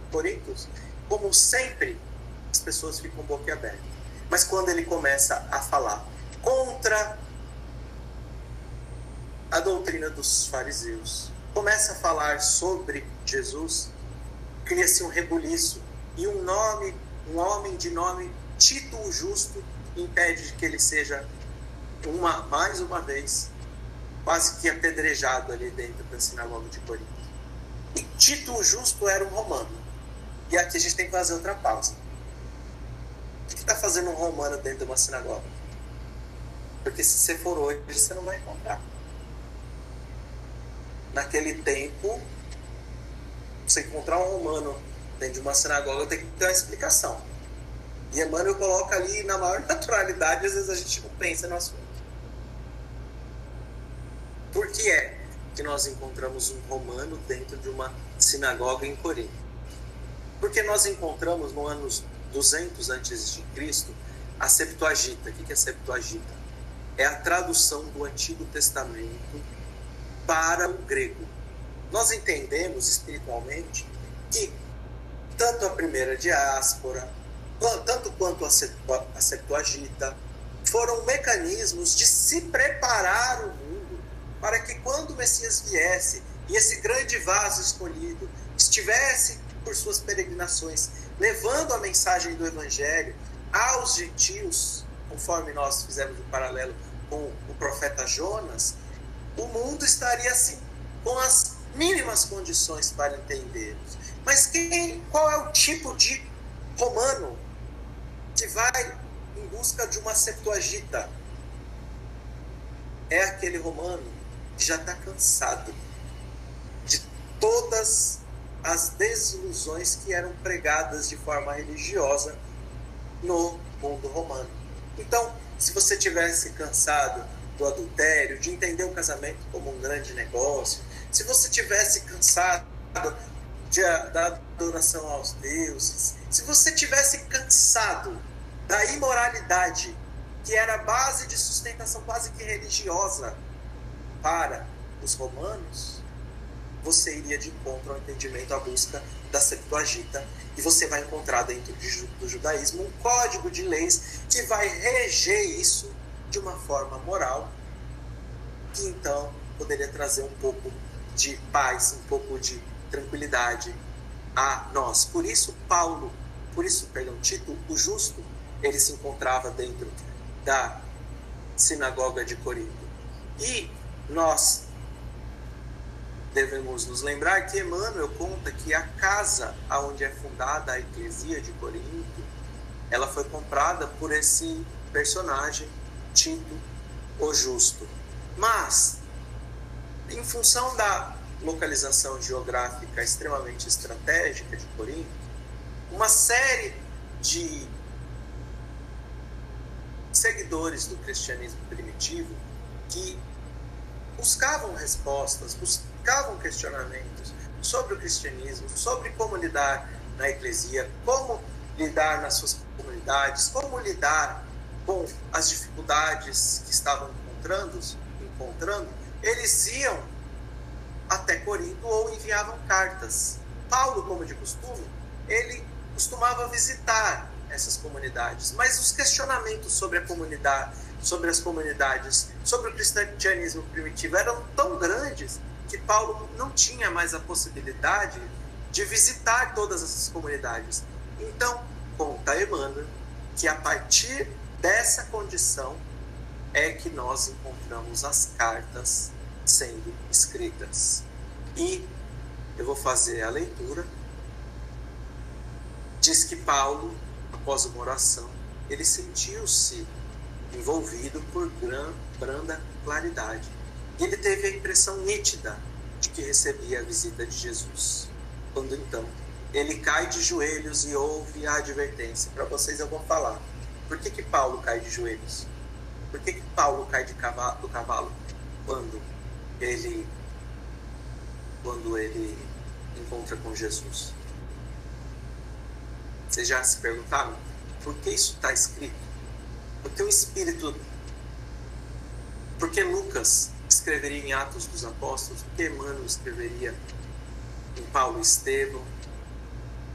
como sempre, as pessoas ficam boquiabertas. Mas quando ele começa a falar contra a doutrina dos fariseus. Começa a falar sobre Jesus, cria-se um rebuliço e um nome, um homem de nome Tito o Justo impede que ele seja uma mais uma vez quase que apedrejado ali dentro da sinagoga de Corinto. E Tito o Justo era um romano. E aqui a gente tem que fazer outra pausa. O que está fazendo um romano dentro de uma sinagoga? Porque se você for hoje, você não vai encontrar naquele tempo, você encontrar um romano dentro de uma sinagoga tem que ter uma explicação. E Emmanuel coloca ali na maior naturalidade, às vezes a gente não pensa no assunto. Por que é que nós encontramos um romano dentro de uma sinagoga em Corinto? Porque nós encontramos no ano 200 a.C. a Septuaginta. O que é a Septuaginta? É a tradução do Antigo Testamento para o grego. Nós entendemos espiritualmente que tanto a primeira diáspora, tanto quanto a Septuaginta, foram mecanismos de se preparar o mundo para que quando o Messias viesse e esse grande vaso escolhido estivesse por suas peregrinações levando a mensagem do Evangelho aos gentios, conforme nós fizemos um paralelo com o profeta Jonas, o mundo estaria assim, com as mínimas condições para entendermos. Mas quem, qual é o tipo de romano que vai em busca de uma Septuaginta? É aquele romano que já está cansado de todas as desilusões que eram pregadas de forma religiosa no mundo romano. Então, se você tivesse cansado do adultério, de entender o casamento como um grande negócio, se você tivesse cansado de, da adoração aos deuses, se você tivesse cansado da imoralidade que era base de sustentação quase que religiosa para os romanos, você iria de encontro ao entendimento, à busca da Septuaginta, e você vai encontrar dentro do judaísmo um código de leis que vai reger isso de uma forma moral, que então poderia trazer um pouco de paz, um pouco de tranquilidade a nós. Por isso, Paulo, por isso, perdão, Tito, o justo, ele se encontrava dentro da sinagoga de Corinto. E nós devemos nos lembrar que Emmanuel conta que a casa onde é fundada a eclesia de Corinto, ela foi comprada por esse personagem, Tito o Justo. Mas, em função da localização geográfica extremamente estratégica de Corinto, uma série de seguidores do cristianismo primitivo que buscavam respostas, buscavam questionamentos sobre o cristianismo, sobre como lidar na eclesia, como lidar nas suas comunidades, como lidar com as dificuldades que estavam encontrando, encontrando eles iam até Corinto ou enviavam cartas. Paulo, como de costume, ele costumava visitar essas comunidades, mas os questionamentos sobre a comunidade, sobre as comunidades, sobre o cristianismo primitivo eram tão grandes que Paulo não tinha mais a possibilidade de visitar todas essas comunidades. Então, conta Emmanuel que a partir dessa condição é que nós encontramos as cartas sendo escritas. E eu vou fazer a leitura. Diz que Paulo, após uma oração, ele sentiu-se envolvido por gran, branda claridade. E ele teve a impressão nítida de que recebia a visita de Jesus. Quando então ele cai de joelhos e ouve a advertência. Para vocês eu vou falar. Por que, que Paulo cai de joelhos? Por que, que Paulo cai de cavalo, do cavalo quando ele quando ele encontra com Jesus? Vocês já se perguntaram por que isso está escrito? Porque o Espírito. Porque Lucas escreveria em Atos dos Apóstolos, porque Emmanuel escreveria em Paulo Estevão,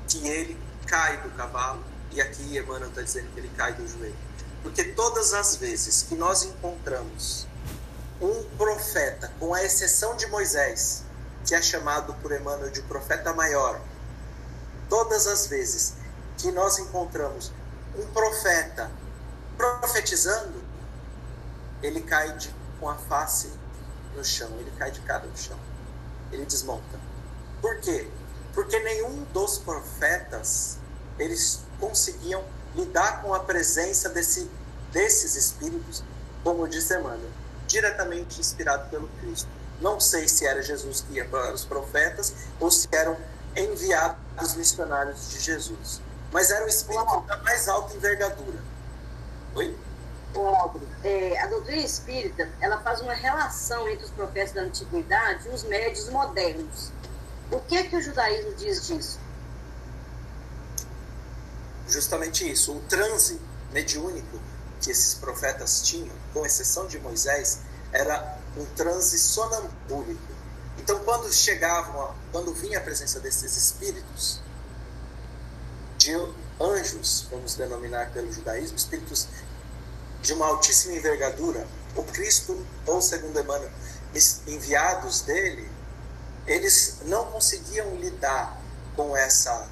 que ele cai do cavalo, e aqui Emmanuel está dizendo que ele cai do joelho. Porque todas as vezes que nós encontramos um profeta, com a exceção de Moisés, que é chamado por Emmanuel de profeta maior, todas as vezes que nós encontramos um profeta profetizando, ele cai de, com a face no chão, ele cai de cara no chão, ele desmonta. Por quê? Porque nenhum dos profetas eles conseguiam lidar com a presença desse, desses espíritos, como disse Emmanuel diretamente inspirado pelo Cristo. Não sei se era Jesus que ia para os profetas ou se eram enviados missionários de Jesus. Mas era um espírito da mais alta envergadura. Oi? É, a doutrina espírita ela faz uma relação entre os profetas da antiguidade e os médios modernos. O que é que o judaísmo diz disso? Justamente isso. O transe mediúnico que esses profetas tinham, com exceção de Moisés, era um transe sonambúlico. Então, quando chegavam, quando vinha a presença desses espíritos, de anjos, vamos denominar pelo judaísmo, espíritos de uma altíssima envergadura, o Cristo, ou segundo Emmanuel, enviados dele, eles não conseguiam lidar com essa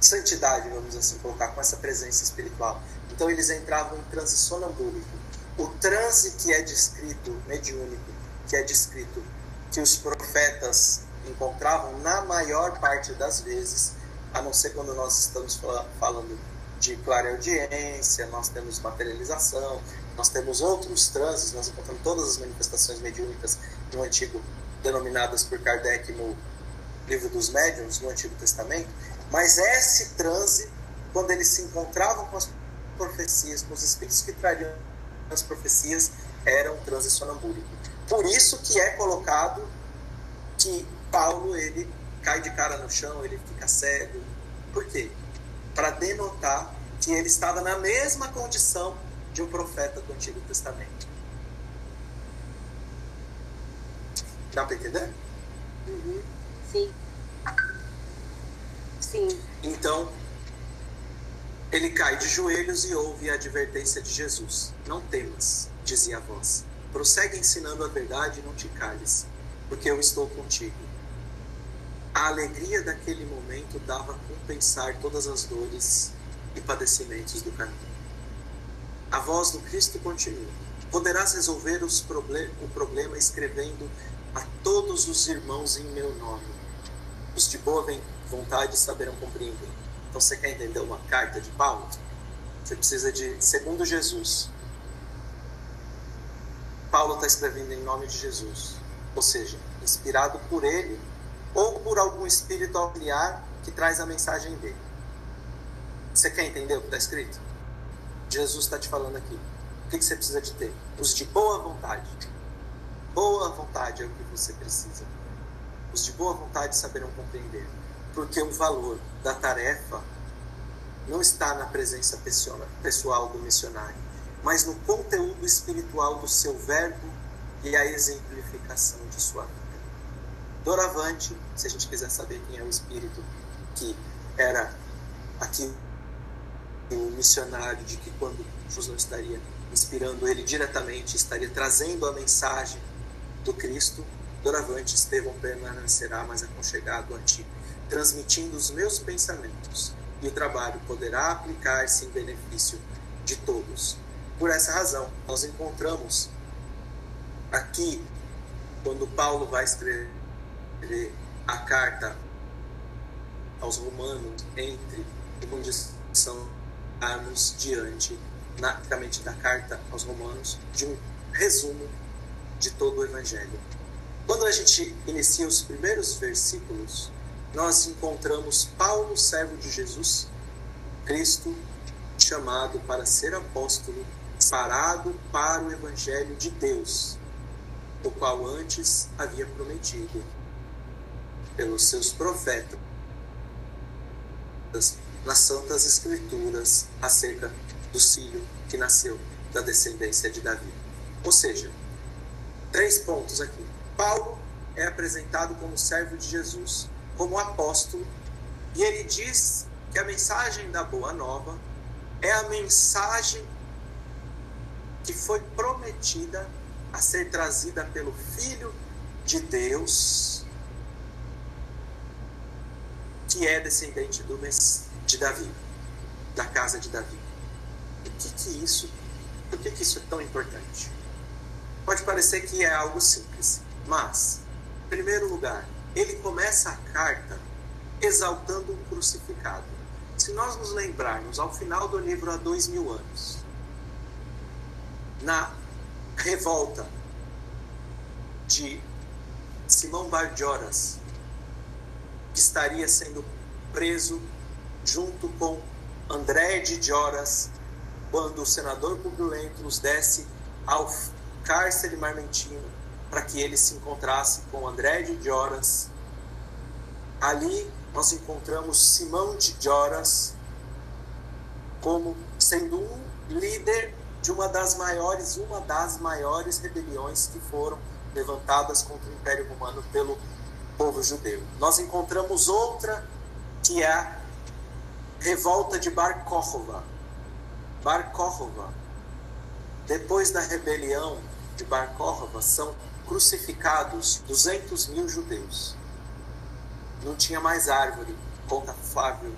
santidade, vamos assim colocar, com essa presença espiritual. Então eles entravam em transe sonambúlico. O transe que é descrito, mediúnico, que é descrito, que os profetas encontravam, na maior parte das vezes, a não ser quando nós estamos falando de clareaudiência, nós temos materialização, nós temos outros transes, nós encontramos todas as manifestações mediúnicas no Antigo, denominadas por Kardec no Livro dos Médiuns, no Antigo Testamento, mas esse transe, quando eles se encontravam com as profecias, com os espíritos que trariam as profecias, era um transe sonambúlico. Por isso que é colocado que Paulo ele cai de cara no chão, ele fica cego. Por quê? Para denotar que ele estava na mesma condição de um profeta do Antigo Testamento. Dá para entender? Uhum. Sim. Sim. Então, ele cai de joelhos e ouve a advertência de Jesus. Não temas, dizia a voz. Prossegue ensinando a verdade e não te cales, porque eu estou contigo. A alegria daquele momento dava a compensar todas as dores e padecimentos do caminho. A voz do Cristo continua. Poderás resolver problem o problema escrevendo a todos os irmãos em meu nome. Os de boa vontade saberão compreender. Então, você quer entender uma carta de Paulo? Você precisa de, segundo Jesus. Paulo está escrevendo em nome de Jesus, ou seja, inspirado por ele ou por algum espírito auxiliar que traz a mensagem dele. Você quer entender o que está escrito? Jesus está te falando aqui. O que você precisa de ter? Os de boa vontade Boa vontade é o que você precisa. Os de boa vontade saberão compreender, porque o valor da tarefa não está na presença pessoal do missionário, mas no conteúdo espiritual do seu verbo e a exemplificação de sua vida. Doravante, se a gente quiser saber quem é o espírito que era aqui o missionário, de que quando Jesus estaria inspirando ele diretamente, estaria trazendo a mensagem do Cristo, doravante Estevão permanecerá mais aconchegado a ti, transmitindo os meus pensamentos, e o trabalho poderá aplicar-se em benefício de todos. Por essa razão, nós encontramos aqui, quando Paulo vai escrever a carta aos romanos, entre condição estarmos diante, praticamente da carta aos romanos, de um resumo de todo o Evangelho. Quando a gente inicia os primeiros versículos, nós encontramos Paulo, servo de Jesus, Cristo, chamado para ser apóstolo, parado para o Evangelho de Deus, o qual antes havia prometido pelos seus profetas nas Santas Escrituras acerca do filho que nasceu da descendência de Davi. Ou seja, Três pontos aqui. Paulo é apresentado como servo de Jesus, como apóstolo, e ele diz que a mensagem da Boa Nova é a mensagem que foi prometida a ser trazida pelo Filho de Deus, que é descendente do de Davi, da casa de Davi. O que que isso? Por que, que isso é tão importante? Pode parecer que é algo simples, mas, em primeiro lugar, ele começa a carta exaltando um crucificado. Se nós nos lembrarmos ao final do livro há dois mil anos, na revolta de Simão Bardioras, que estaria sendo preso junto com André de Dioras, quando o senador Publio Lentulus desce ao cárcere marmentino para que ele se encontrasse com André de Dioras. Ali nós encontramos Simão de Dioras como sendo um líder de uma das maiores, uma das maiores rebeliões que foram levantadas contra o Império Romano pelo povo judeu. Nós encontramos outra que é a revolta de Bar Kokhova. Bar depois da rebelião de Bar são crucificados 200 mil judeus. Não tinha mais árvore, conta Flávio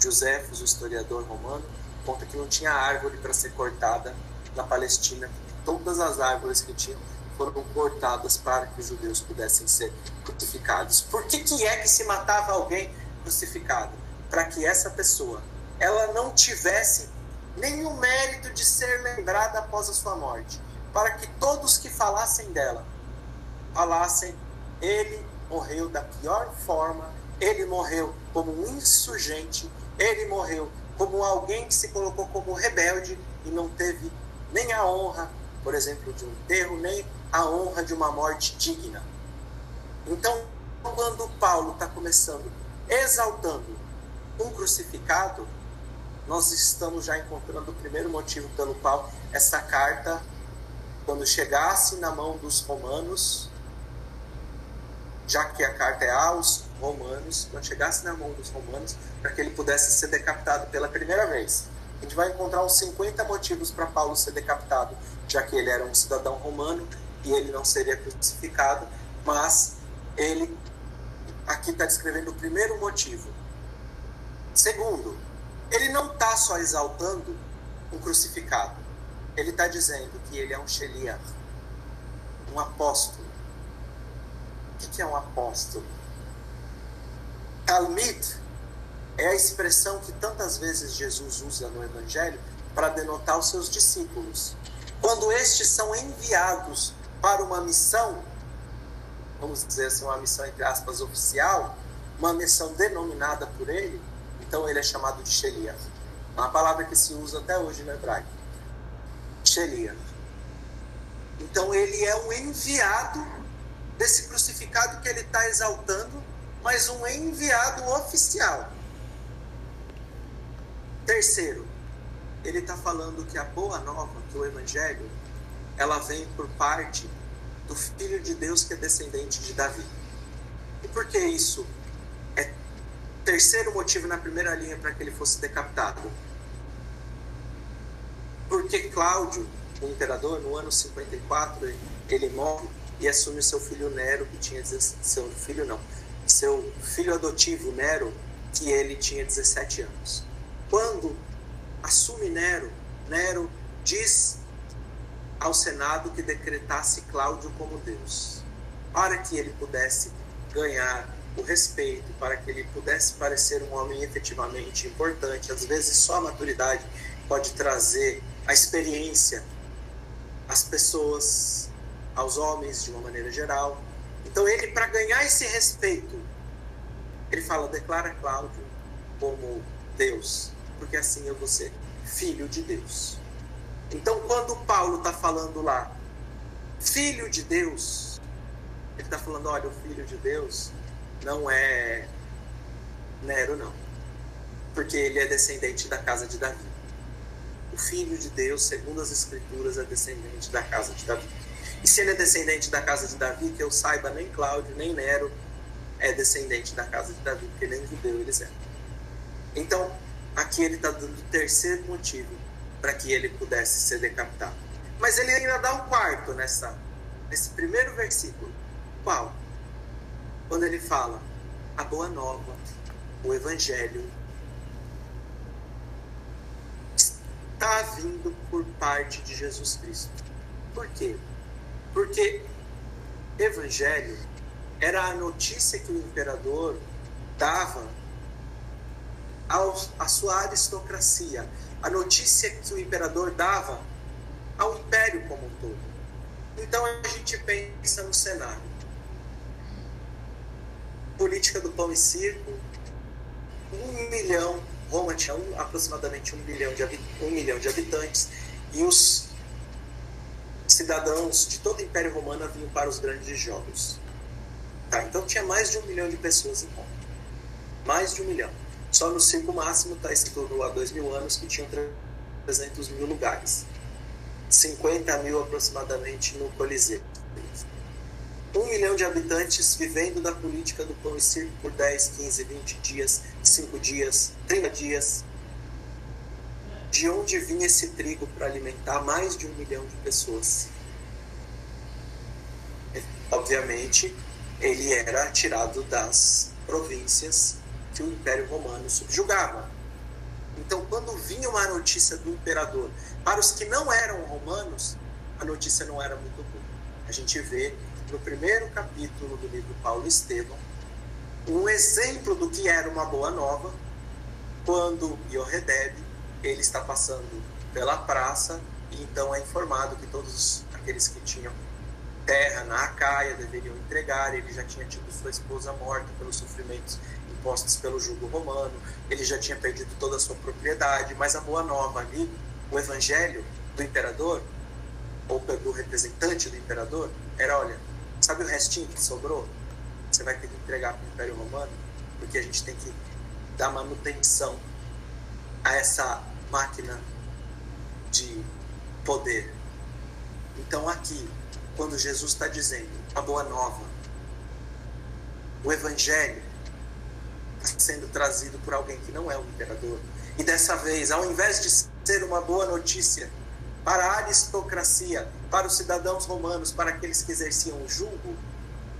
Josefos, o historiador romano, conta que não tinha árvore para ser cortada na Palestina. Todas as árvores que tinham foram cortadas para que os judeus pudessem ser crucificados. Por que, que é que se matava alguém crucificado? Para que essa pessoa ela não tivesse nenhum mérito de ser lembrada após a sua morte para que todos que falassem dela falassem: ele morreu da pior forma, ele morreu como um insurgente, ele morreu como alguém que se colocou como rebelde e não teve nem a honra, por exemplo, de um enterro, nem a honra de uma morte digna. Então, quando Paulo está começando exaltando um crucificado, nós estamos já encontrando o primeiro motivo pelo qual essa carta, quando chegasse na mão dos romanos, já que a carta é aos romanos, quando chegasse na mão dos romanos, para que ele pudesse ser decapitado pela primeira vez. A gente vai encontrar uns 50 motivos para Paulo ser decapitado, já que ele era um cidadão romano e ele não seria crucificado, mas ele aqui está descrevendo o primeiro motivo. Segundo, ele não está só exaltando um crucificado, ele está dizendo que ele é um Shelia, um apóstolo. O que é um apóstolo? Talmid é a expressão que tantas vezes Jesus usa no Evangelho para denotar os seus discípulos. Quando estes são enviados para uma missão, vamos dizer assim, uma missão entre aspas oficial, uma missão denominada por ele, então ele é chamado de Shelia. Uma palavra que se usa até hoje no hebraico. Shelia. Então ele é um enviado desse crucificado que ele está exaltando, mas um enviado oficial. Terceiro, ele está falando que a boa nova, que o evangelho, ela vem por parte do Filho de Deus que é descendente de Davi. E por que isso é terceiro motivo na primeira linha para que ele fosse decapitado? Porque Cláudio, o imperador, no ano 54, ele morre e assume seu filho Nero, que tinha seu filho não, seu filho adotivo Nero, que ele tinha 17 anos. Quando assume Nero, Nero diz ao Senado que decretasse Cláudio como Deus, para que ele pudesse ganhar o respeito, para que ele pudesse parecer um homem efetivamente importante. Às vezes só a maturidade pode trazer a experiência às pessoas, aos homens de uma maneira geral. Então ele, para ganhar esse respeito, ele fala, declara Cláudio como Deus porque assim eu vou ser filho de Deus. Então, quando Paulo está falando lá, filho de Deus, ele está falando: olha, o filho de Deus não é Nero, não, porque ele é descendente da casa de Davi. O filho de Deus, segundo as Escrituras, é descendente da casa de Davi. E se ele é descendente da casa de Davi, que eu saiba, nem Cláudio, nem Nero é descendente da casa de Davi, porque nem judeu eles eram. Então, Aqui ele está dando o terceiro motivo para que ele pudesse ser decapitado. Mas ele ainda dá um quarto nessa, nesse primeiro versículo. Qual? Quando ele fala a boa nova, o evangelho está vindo por parte de Jesus Cristo. Por quê? Porque evangelho era a notícia que o imperador dava à sua aristocracia, a notícia que o imperador dava ao império como um todo. Então a gente pensa no cenário. Política do pão e circo, um milhão, Roma tinha um, aproximadamente um milhão, de, um milhão de habitantes, e os cidadãos de todo o Império Romano vinham para os grandes jogos. Tá, então tinha mais de um milhão de pessoas em Roma. Mais de um milhão. Só no circo máximo está escrito há dois mil anos que tinham 300 mil lugares. 50 mil aproximadamente no Coliseu. Um milhão de habitantes vivendo da política do pão e circo por 10, 15, 20 dias, 5 dias, 30 dias. De onde vinha esse trigo para alimentar mais de um milhão de pessoas? Obviamente, ele era tirado das províncias que o Império Romano subjugava. Então, quando vinha uma notícia do imperador para os que não eram romanos, a notícia não era muito boa. A gente vê no primeiro capítulo do livro Paulo Estevão um exemplo do que era uma boa nova, quando Yoredeb ele está passando pela praça e então é informado que todos aqueles que tinham terra na Acaia deveriam entregar, ele já tinha tido sua esposa morta pelos sofrimentos impostos pelo jugo romano, ele já tinha perdido toda a sua propriedade, mas a boa nova ali, o evangelho do imperador, ou do representante do imperador, era: olha, sabe o restinho que sobrou? Você vai ter que entregar para o Império Romano, porque a gente tem que dar manutenção a essa máquina de poder. Então, aqui, quando Jesus está dizendo a boa nova, o evangelho sendo trazido por alguém que não é o imperador. E dessa vez, ao invés de ser uma boa notícia para a aristocracia, para os cidadãos romanos, para aqueles que exerciam o julgo,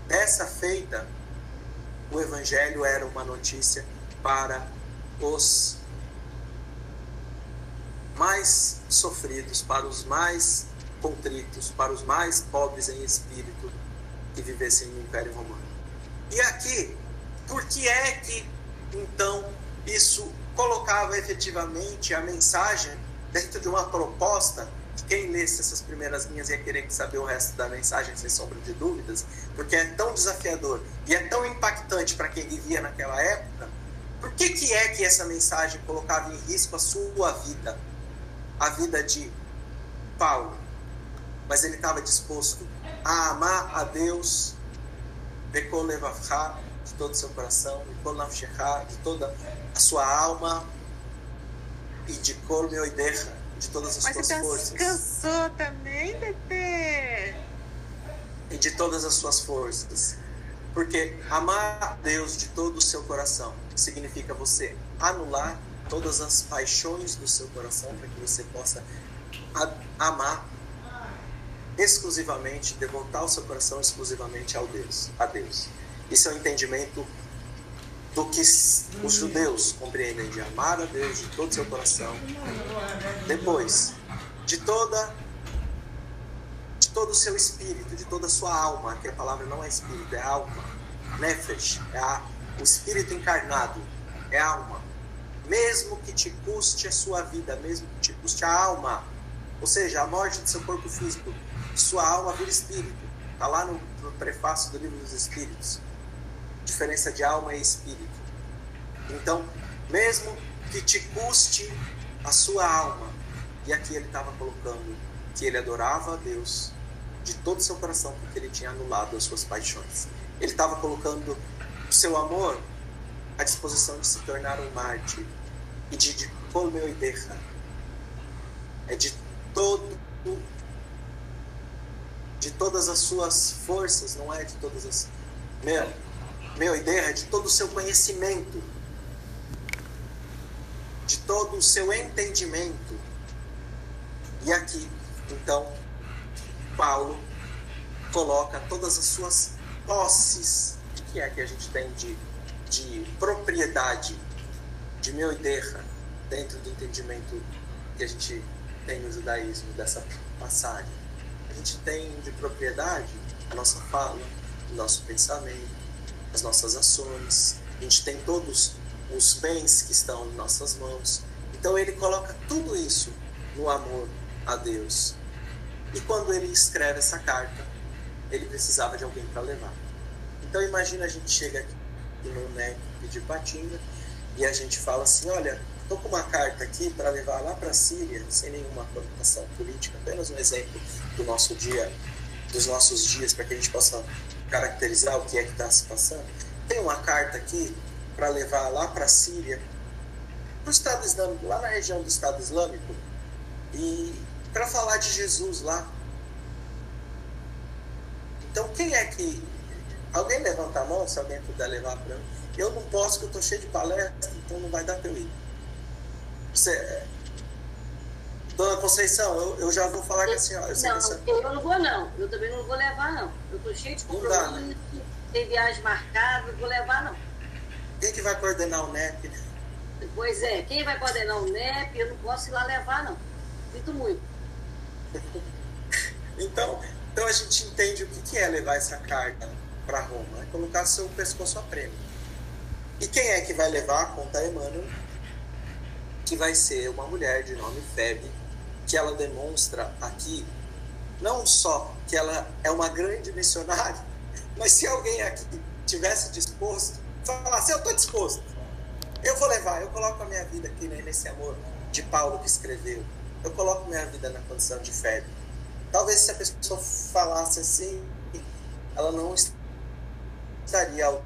dessa feita, o evangelho era uma notícia para os mais sofridos, para os mais contritos, para os mais pobres em espírito que vivessem no Império Romano. E aqui, por que é que então isso colocava efetivamente a mensagem dentro de uma proposta que quem lesse essas primeiras linhas ia querer saber o resto da mensagem sem sombra de dúvidas, porque é tão desafiador e é tão impactante para quem vivia naquela época. Por que, que é que essa mensagem colocava em risco a sua vida, a vida de Paulo? Mas ele estava disposto a amar a Deus, de todo o seu coração, de toda a sua alma e de kol meoidecha, de todas as Mas suas você forças. cansou também, bebê? E de todas as suas forças. Porque amar a Deus de todo o seu coração significa você anular todas as paixões do seu coração para que você possa amar exclusivamente, devotar o seu coração exclusivamente ao Deus, a Deus. Isso é o um entendimento do que os judeus compreendem de amar a Deus de todo o seu coração. Depois, de toda de todo o seu espírito, de toda a sua alma, que a palavra não é espírito, é alma. Nefesh, é a, o espírito encarnado, é alma. Mesmo que te custe a sua vida, mesmo que te custe a alma, ou seja, a morte do seu corpo físico, sua alma vira espírito. Está lá no, no prefácio do livro dos Espíritos diferença de alma e espírito. Então, mesmo que te custe a sua alma, e aqui ele estava colocando que ele adorava a Deus de todo o seu coração, porque ele tinha anulado as suas paixões. Ele estava colocando o seu amor à disposição de se tornar um mártir e de, de colmeuideja. É de todo de todas as suas forças, não é de todas as. Meu, meu ideia é de todo o seu conhecimento, de todo o seu entendimento. E aqui, então, Paulo coloca todas as suas posses, que é que a gente tem de, de propriedade, de meu ideia, dentro do entendimento que a gente tem no judaísmo dessa passagem. A gente tem de propriedade a nossa fala, o nosso pensamento, as nossas ações, a gente tem todos os bens que estão em nossas mãos. Então ele coloca tudo isso no amor a Deus. E quando ele escreve essa carta, ele precisava de alguém para levar. Então imagina a gente chega aqui no NEC de Patinga e a gente fala assim, olha, estou com uma carta aqui para levar lá para a Síria, sem nenhuma conotação política, apenas um exemplo do nosso dia, dos nossos dias, para que a gente possa caracterizar o que é que está se passando. Tem uma carta aqui para levar lá para a Síria, para o Estado Islâmico, lá na região do Estado Islâmico, e para falar de Jesus lá. Então, quem é que. Alguém levanta a mão se alguém puder levar para mim? Eu não posso, porque eu estou cheio de palestra, então não vai dar para eu ir. Você, Dona Conceição, eu, eu já vou falar com a senhora. Eu não, eu não vou não. Eu também não vou levar não. Eu estou cheio de compromisso, né? tem viagem marcada, não vou levar não. Quem que vai coordenar o NEP? Pois é, quem vai coordenar o NEP, eu não posso ir lá levar não. Sinto muito. então, então a gente entende o que é levar essa carga para Roma. É colocar seu pescoço a prêmio. E quem é que vai levar? Conta Emmanuel, que vai ser uma mulher de nome Febe, que ela demonstra aqui, não só que ela é uma grande missionária, mas se alguém aqui tivesse disposto, falasse, eu estou disposto, eu vou levar, eu coloco a minha vida aqui nesse amor de Paulo que escreveu, eu coloco minha vida na condição de fé. Talvez se a pessoa falasse assim, ela não estaria à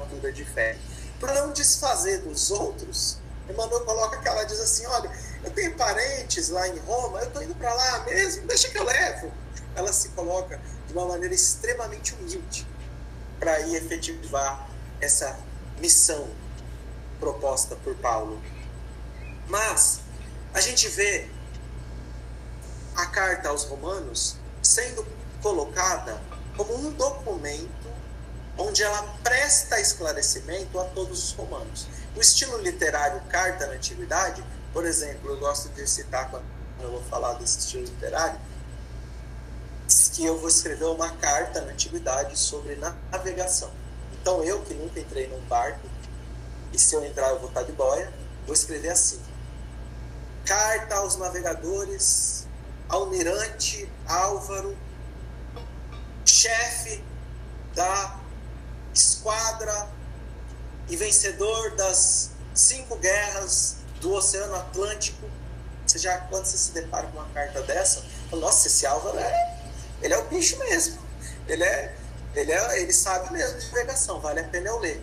altura de fé. Por não desfazer dos outros, Emmanuel coloca que ela diz assim: olha, eu tenho parentes lá em Roma, eu estou indo para lá mesmo, deixa que eu levo. Ela se coloca de uma maneira extremamente humilde para ir efetivar essa missão proposta por Paulo. Mas a gente vê a carta aos Romanos sendo colocada como um documento onde ela presta esclarecimento a todos os romanos. O estilo literário carta na antiguidade, por exemplo, eu gosto de citar quando eu vou falar desse estilo literário, que eu vou escrever uma carta na antiguidade sobre navegação. Então eu que nunca entrei num barco, e se eu entrar eu vou estar de boia, vou escrever assim: Carta aos navegadores, almirante Álvaro, chefe da esquadra e vencedor das cinco guerras do Oceano Atlântico. Você já, quando você se depara com uma carta dessa, fala, nossa, esse Álvaro é, ele é o bicho mesmo. Ele é, ele é, ele sabe mesmo de navegação, vale a pena eu ler.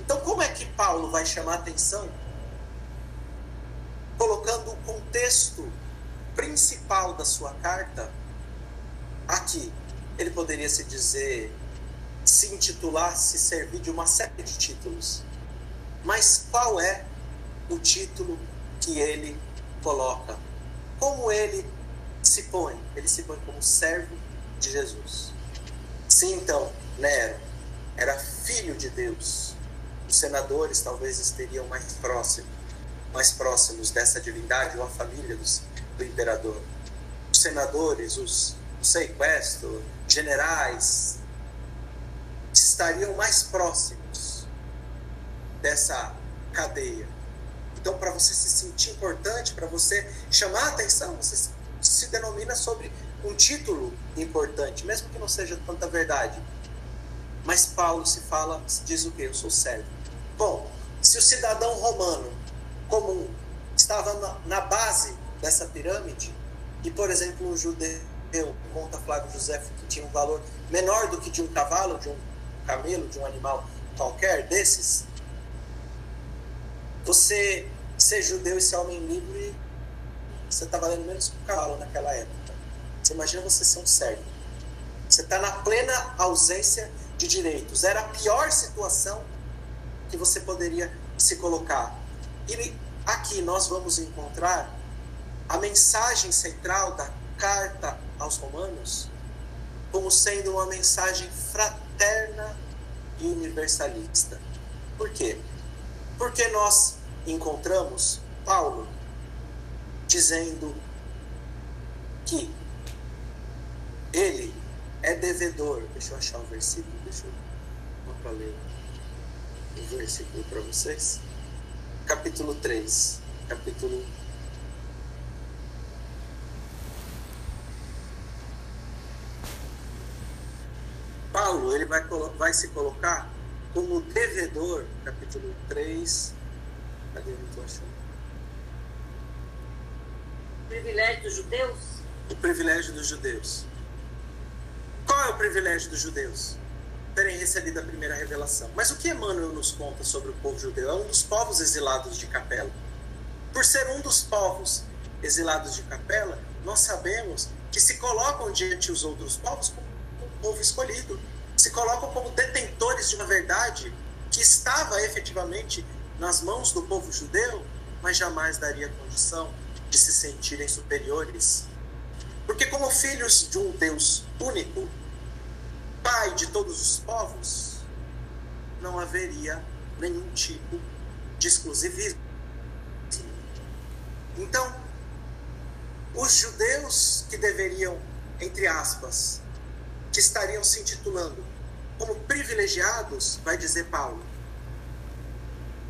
Então, como é que Paulo vai chamar atenção? Colocando o contexto principal da sua carta aqui. Ele poderia se dizer se intitular, se servir de uma série de títulos. Mas qual é o título que ele coloca? Como ele se põe? Ele se põe como servo de Jesus. Sim, então, Nero era filho de Deus. Os senadores talvez estariam mais próximos, mais próximos dessa divindade ou a família dos, do imperador. Os senadores, os, os sequestros, generais, estariam mais próximos dessa cadeia. Então, para você se sentir importante, para você chamar atenção, você se denomina sobre um título importante, mesmo que não seja tanta verdade. Mas Paulo se fala, se diz o quê? Eu sou servo. Bom, se o cidadão romano comum estava na, na base dessa pirâmide, e, por exemplo, um judeu, conta Flávio José, que tinha um valor menor do que de um cavalo, de um camelo, de um animal qualquer desses, você ser judeu e ser homem livre, você está valendo menos que um cavalo naquela época. Você imagina você ser um servo. Você está na plena ausência de direitos. Era a pior situação que você poderia se colocar. E aqui nós vamos encontrar a mensagem central da carta aos Romanos como sendo uma mensagem fraterna e universalista. Por quê? Porque nós encontramos Paulo dizendo que ele é devedor. Deixa eu achar o versículo, deixa eu para ler o versículo para vocês. Capítulo 3, capítulo Paulo ele vai, vai se colocar como devedor, capítulo 3. Cadê o Privilégio dos judeus? O privilégio dos judeus. Qual é o privilégio dos judeus? Terem recebido a primeira revelação. Mas o que Emmanuel nos conta sobre o povo judeu? É um dos povos exilados de Capela. Por ser um dos povos exilados de Capela, nós sabemos que se colocam diante os outros povos como um povo escolhido. Se colocam como detentores de uma verdade que estava efetivamente nas mãos do povo judeu, mas jamais daria condição de se sentirem superiores. Porque, como filhos de um Deus único, Pai de todos os povos, não haveria nenhum tipo de exclusivismo. Então, os judeus que deveriam, entre aspas, que estariam se intitulando como privilegiados, vai dizer Paulo,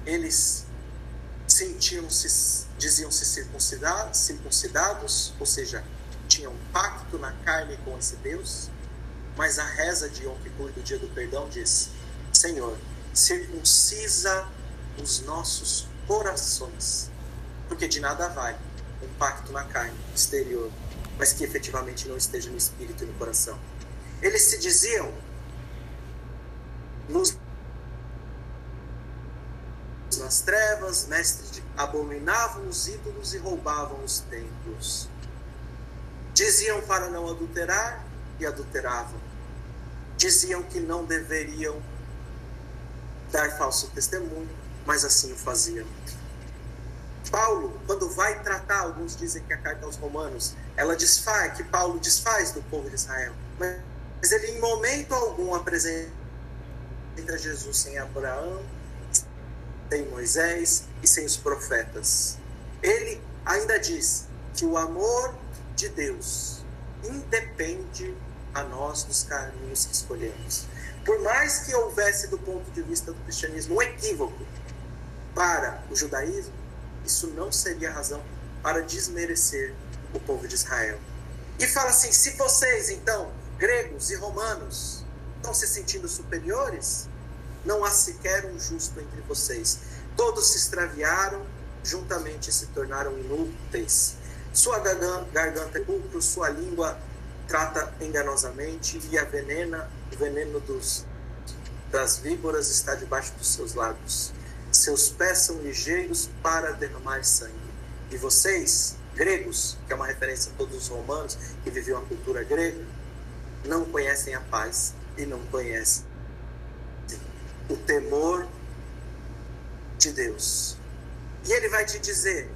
eles sentiam-se, diziam-se circuncidados, circuncidados, ou seja, tinham pacto na carne com esse Deus, mas a reza de Yom Kippur do dia do perdão diz: Senhor, circuncisa os nossos corações, porque de nada vale um pacto na carne exterior, mas que efetivamente não esteja no espírito e no coração. Eles se diziam nas trevas, mestre de abominavam os ídolos e roubavam os templos. Diziam para não adulterar e adulteravam. Diziam que não deveriam dar falso testemunho, mas assim o faziam. Paulo, quando vai tratar, alguns dizem que a carta aos Romanos, ela desfaz, que Paulo desfaz do povo de Israel. Mas ele, em momento algum, apresenta Jesus sem Abraão, sem Moisés e sem os profetas. Ele ainda diz que o amor de Deus independe a nós dos caminhos que escolhemos. Por mais que houvesse, do ponto de vista do cristianismo, um equívoco para o judaísmo, isso não seria razão para desmerecer o povo de Israel. E fala assim: se vocês, então, gregos e romanos, estão se sentindo superiores, não há sequer um justo entre vocês. Todos se extraviaram, juntamente se tornaram inúteis. Sua garganta é pulcro, sua língua trata enganosamente e a venena, o veneno dos, das víboras está debaixo dos seus lábios. Seus pés são ligeiros para derramar sangue. E vocês, gregos, que é uma referência a todos os romanos que viviam a cultura grega, não conhecem a paz e não conhecem o temor de Deus. E ele vai te dizer,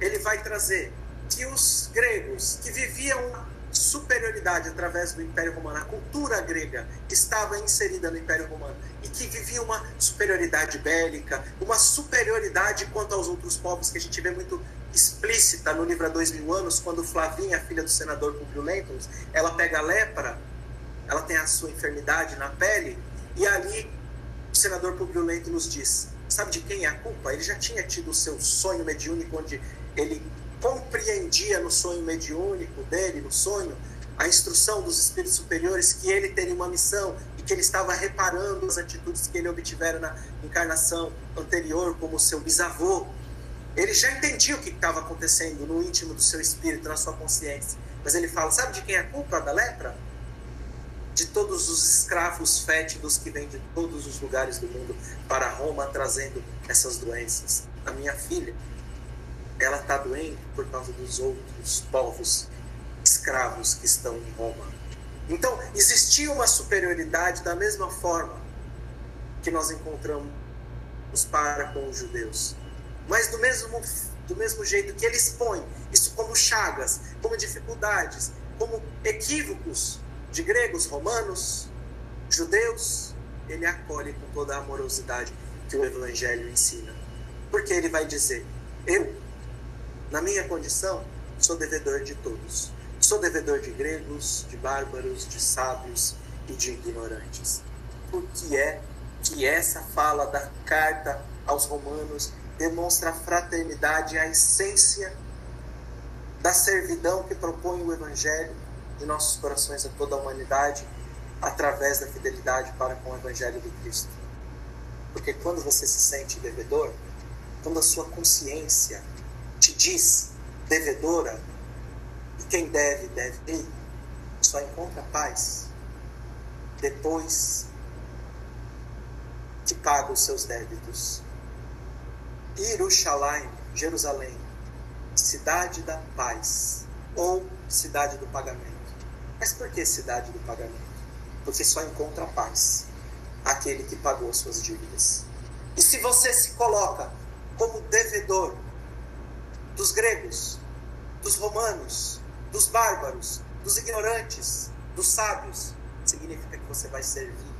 ele vai trazer que os gregos que viviam superioridade através do Império Romano, a cultura grega estava inserida no Império Romano e que vivia uma superioridade bélica, uma superioridade quanto aos outros povos que a gente vê muito explícita no livro Há Dois Mil Anos, quando Flavinha, filha do senador Publio Lentulus, ela pega a lepra, ela tem a sua enfermidade na pele e ali o senador Publio Lentulus diz, sabe de quem é a culpa? Ele já tinha tido o seu sonho mediúnico onde ele compreendia no sonho mediúnico dele, no sonho, a instrução dos espíritos superiores que ele teria uma missão e que ele estava reparando as atitudes que ele obtivera na encarnação anterior, como seu bisavô. Ele já entendia o que estava acontecendo no íntimo do seu espírito, na sua consciência. Mas ele fala: sabe de quem é a culpa da lepra? De todos os escravos fétidos que vêm de todos os lugares do mundo para Roma trazendo essas doenças. A minha filha ela está doente por causa dos outros povos escravos que estão em Roma. Então, existia uma superioridade da mesma forma que nós encontramos para com os judeus. Mas do mesmo, do mesmo jeito que ele expõe isso como chagas, como dificuldades, como equívocos de gregos, romanos, judeus, ele acolhe com toda a amorosidade que o Evangelho ensina. Porque ele vai dizer: Eu na minha condição, sou devedor de todos. Sou devedor de gregos, de bárbaros, de sábios e de ignorantes. Por que é que essa fala da carta aos romanos demonstra a fraternidade, a essência da servidão que propõe o Evangelho de nossos corações a toda a humanidade através da fidelidade para com o Evangelho de Cristo. Porque quando você se sente devedor, quando a sua consciência te diz devedora, e quem deve, deve ele, só encontra paz depois que paga os seus débitos. Irushalayim, Jerusalém, cidade da paz ou cidade do pagamento. Mas por que cidade do pagamento? Porque só encontra paz aquele que pagou suas dívidas. E se você se coloca como devedor dos gregos, dos romanos, dos bárbaros, dos ignorantes, dos sábios, significa que você vai servir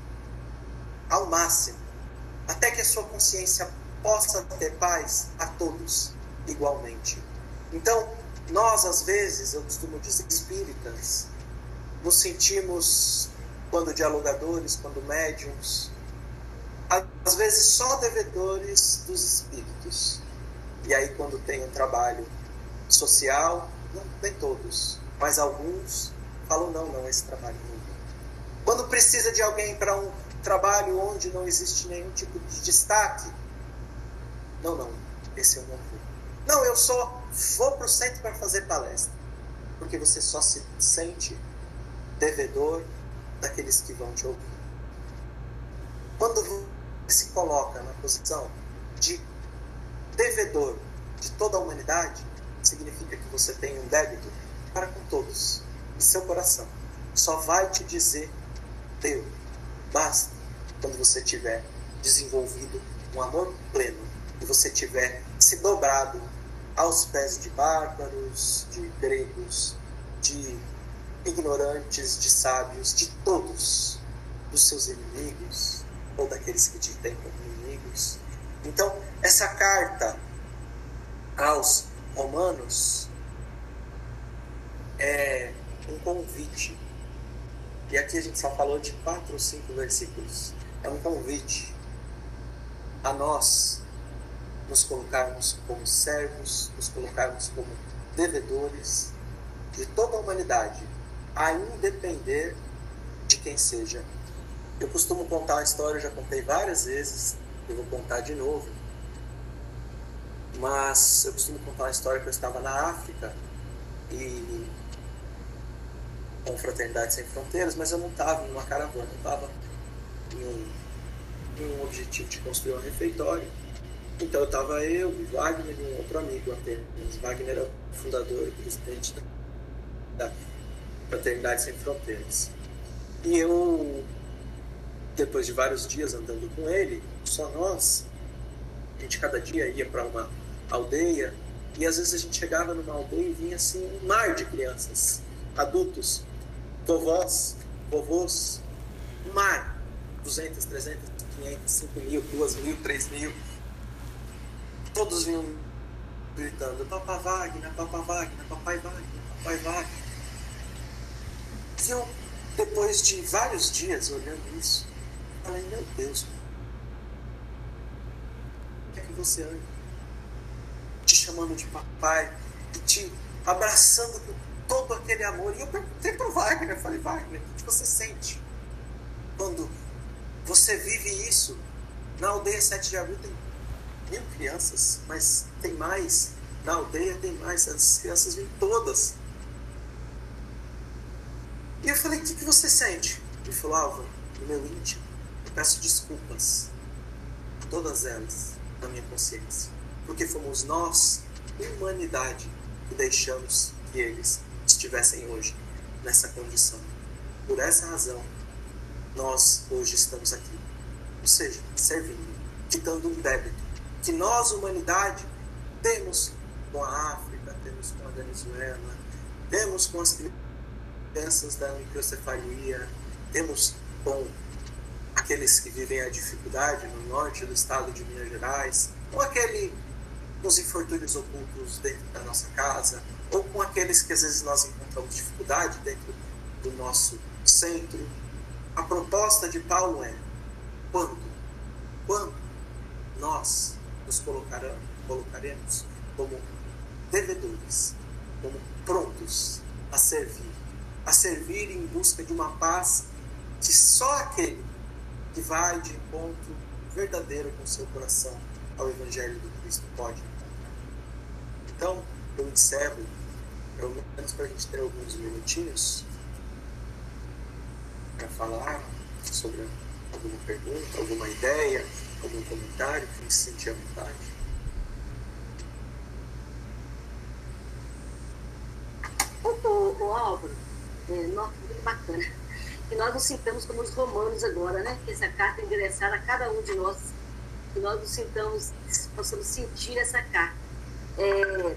ao máximo, até que a sua consciência possa ter paz a todos igualmente. Então, nós às vezes, eu costumo dizer espíritas, nos sentimos quando dialogadores, quando médiums, às vezes só devedores dos espíritos. E aí, quando tem um trabalho social, não, nem todos, mas alguns falam: não, não, esse trabalho não. Quando precisa de alguém para um trabalho onde não existe nenhum tipo de destaque, não, não, esse eu não vou. Não, eu só vou para o centro para fazer palestra, porque você só se sente devedor daqueles que vão te ouvir. Quando você se coloca na posição de devedor de toda a humanidade, significa que você tem um débito para com todos. E seu coração só vai te dizer deu, basta, quando você tiver desenvolvido um amor pleno e você tiver se dobrado aos pés de bárbaros, de gregos, de ignorantes, de sábios, de todos, dos seus inimigos ou daqueles que te têm como inimigos. Então, essa carta aos romanos é um convite. E aqui a gente só falou de quatro ou cinco versículos. É um convite a nós nos colocarmos como servos, nos colocarmos como devedores de toda a humanidade, a independer de quem seja. Eu costumo contar a história, eu já contei várias vezes, eu vou contar de novo. Mas eu costumo contar a história que eu estava na África e com Fraternidade Sem Fronteiras, mas eu não estava em uma caravana, eu estava em um, objetivo de construir um refeitório então eu estava eu, o Wagner e um outro amigo apenas. Wagner é o fundador e presidente da Fraternidade Sem Fronteiras. E eu, depois de vários dias andando com ele, só nós, a gente cada dia ia para uma aldeia e às vezes a gente chegava numa aldeia e vinha assim um mar de crianças, adultos, vovós, vovôs, um mar, 200, 300, 500, 5 mil, 2 mil, 3 mil todos vinham gritando: Papa Wagner, Papa Wagner, Papai Wagner, Papai Wagner. E eu, depois de vários dias olhando isso, falei: Meu Deus, o que é que você anda? Te chamando de papai, te abraçando com todo aquele amor. E eu perguntei para o Wagner: falei, Wagner, o que você sente quando você vive isso? Na aldeia 7 de abril tem mil crianças, mas tem mais. Na aldeia tem mais. As crianças vêm todas. E eu falei: O que, que você sente? Ele falou: Álvaro, no meu íntimo, eu peço desculpas. Todas elas, na minha consciência. Porque fomos nós, humanidade, que deixamos que eles estivessem hoje nessa condição. Por essa razão, nós hoje estamos aqui. Ou seja, servindo, quitando um débito que nós, humanidade, temos com a África, temos com a Venezuela, temos com as crianças da microcefalia, temos com aqueles que vivem a dificuldade no norte do estado de Minas Gerais, com aquele os infortúnios ocultos dentro da nossa casa, ou com aqueles que às vezes nós encontramos dificuldade dentro do nosso centro. A proposta de Paulo é: quando? Quando nós nos colocaremos como devedores, como prontos a servir, a servir em busca de uma paz que só aquele que vai de encontro verdadeiro com seu coração ao Evangelho do Cristo pode encontrar. Então, eu encerro, pelo menos para a gente ter alguns minutinhos, para falar sobre alguma pergunta, alguma ideia, algum comentário, quem se sentir à vontade. O, o Álvaro, é, nossa, muito bacana. Que nós nos sintamos como os romanos agora, né? Que essa carta é endereçada a cada um de nós. Que nós nos sintamos, possamos sentir essa carta. É,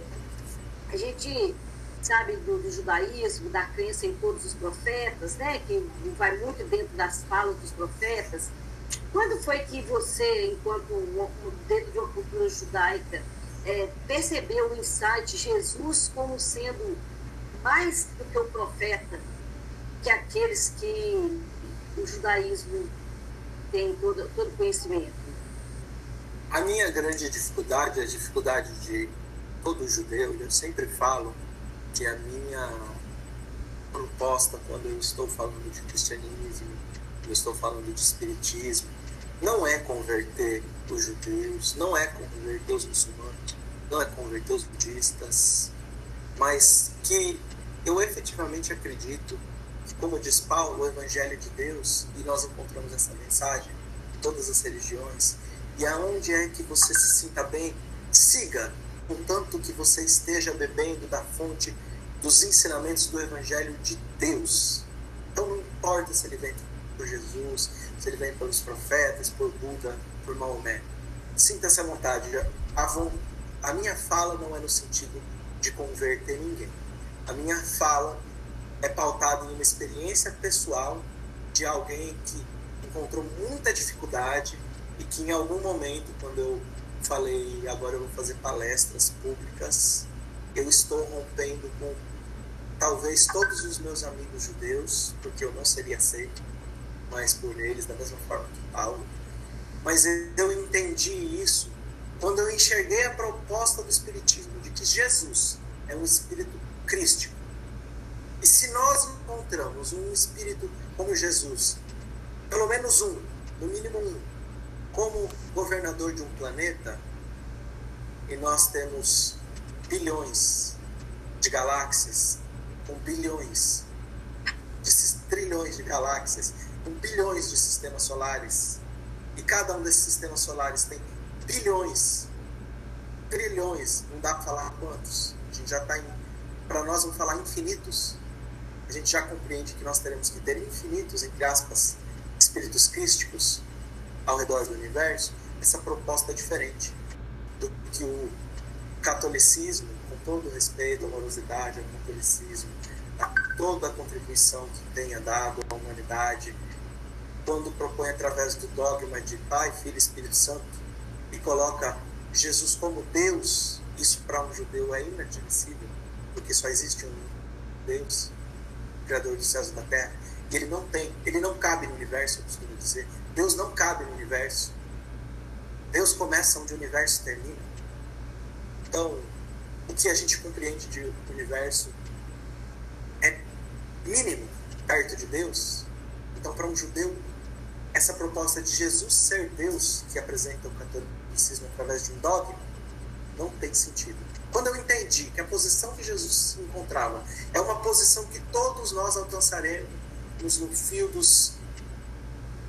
a gente sabe do, do, judaísmo, da crença em todos os profetas, né? Que vai muito dentro das falas dos profetas. Quando foi que você, enquanto dentro de uma cultura judaica, é, percebeu o insight Jesus como sendo mais do que o profeta que aqueles que o judaísmo tem todo, todo conhecimento? A minha grande dificuldade, a dificuldade de todo judeu, eu sempre falo que a minha proposta quando eu estou falando de cristianismo, eu estou falando de espiritismo, não é converter os judeus, não é converter os muçulmanos, não é converter os budistas, mas que eu efetivamente acredito que, como diz Paulo, o Evangelho de Deus, e nós encontramos essa mensagem em todas as religiões, e aonde é que você se sinta bem, siga contanto que você esteja bebendo da fonte dos ensinamentos do Evangelho de Deus. Então não importa se ele vem por Jesus, se ele vem pelos profetas, por Buda, por Maomé. Sinta-se à vontade. A, a minha fala não é no sentido de converter ninguém. A minha fala é pautada em uma experiência pessoal de alguém que encontrou muita dificuldade e que em algum momento, quando eu falei agora eu vou fazer palestras públicas, eu estou rompendo com talvez todos os meus amigos judeus, porque eu não seria aceito mais por eles, da mesma forma que Paulo. Mas eu entendi isso quando eu enxerguei a proposta do Espiritismo que Jesus é um espírito crístico. E se nós encontramos um espírito como Jesus, pelo menos um, no mínimo um, como governador de um planeta, e nós temos bilhões de galáxias, com bilhões, de trilhões de galáxias, com bilhões de sistemas solares, e cada um desses sistemas solares tem bilhões, trilhões, não dá para falar quantos, a gente já está em, para nós vamos falar infinitos, a gente já compreende que nós teremos que ter infinitos, entre aspas, espíritos crísticos ao redor do universo, essa proposta é diferente do que o catolicismo, com todo o respeito, amorosidade ao catolicismo, a toda a contribuição que tenha dado à humanidade, quando propõe através do dogma de Pai, Filho e Espírito Santo e coloca Jesus como Deus, isso para um judeu é inadmissível, porque só existe um Deus, Criador dos céus e da terra, e ele não tem, ele não cabe no universo, eu costumo dizer. Deus não cabe no universo. Deus começa onde o universo termina. Então, o que a gente compreende de universo é mínimo perto de Deus. Então, para um judeu, essa proposta de Jesus ser Deus, que apresenta o catolicismo através de um dogma, não tem sentido. Quando eu entendi que a posição que Jesus se encontrava é uma posição que todos nós alcançaremos no fio dos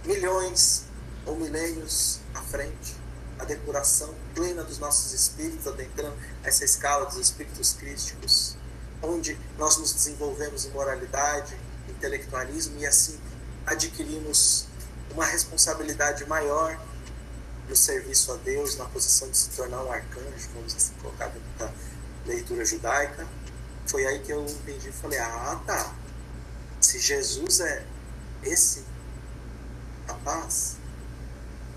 milhões ou milênios à frente, a depuração plena dos nossos espíritos, adentrando essa escala dos espíritos crísticos, onde nós nos desenvolvemos em moralidade, intelectualismo e assim adquirimos uma responsabilidade maior no serviço a Deus, na posição de se tornar um arcanjo, vamos assim colocar dentro da leitura judaica. Foi aí que eu entendi e falei: ah, tá. Se Jesus é esse rapaz,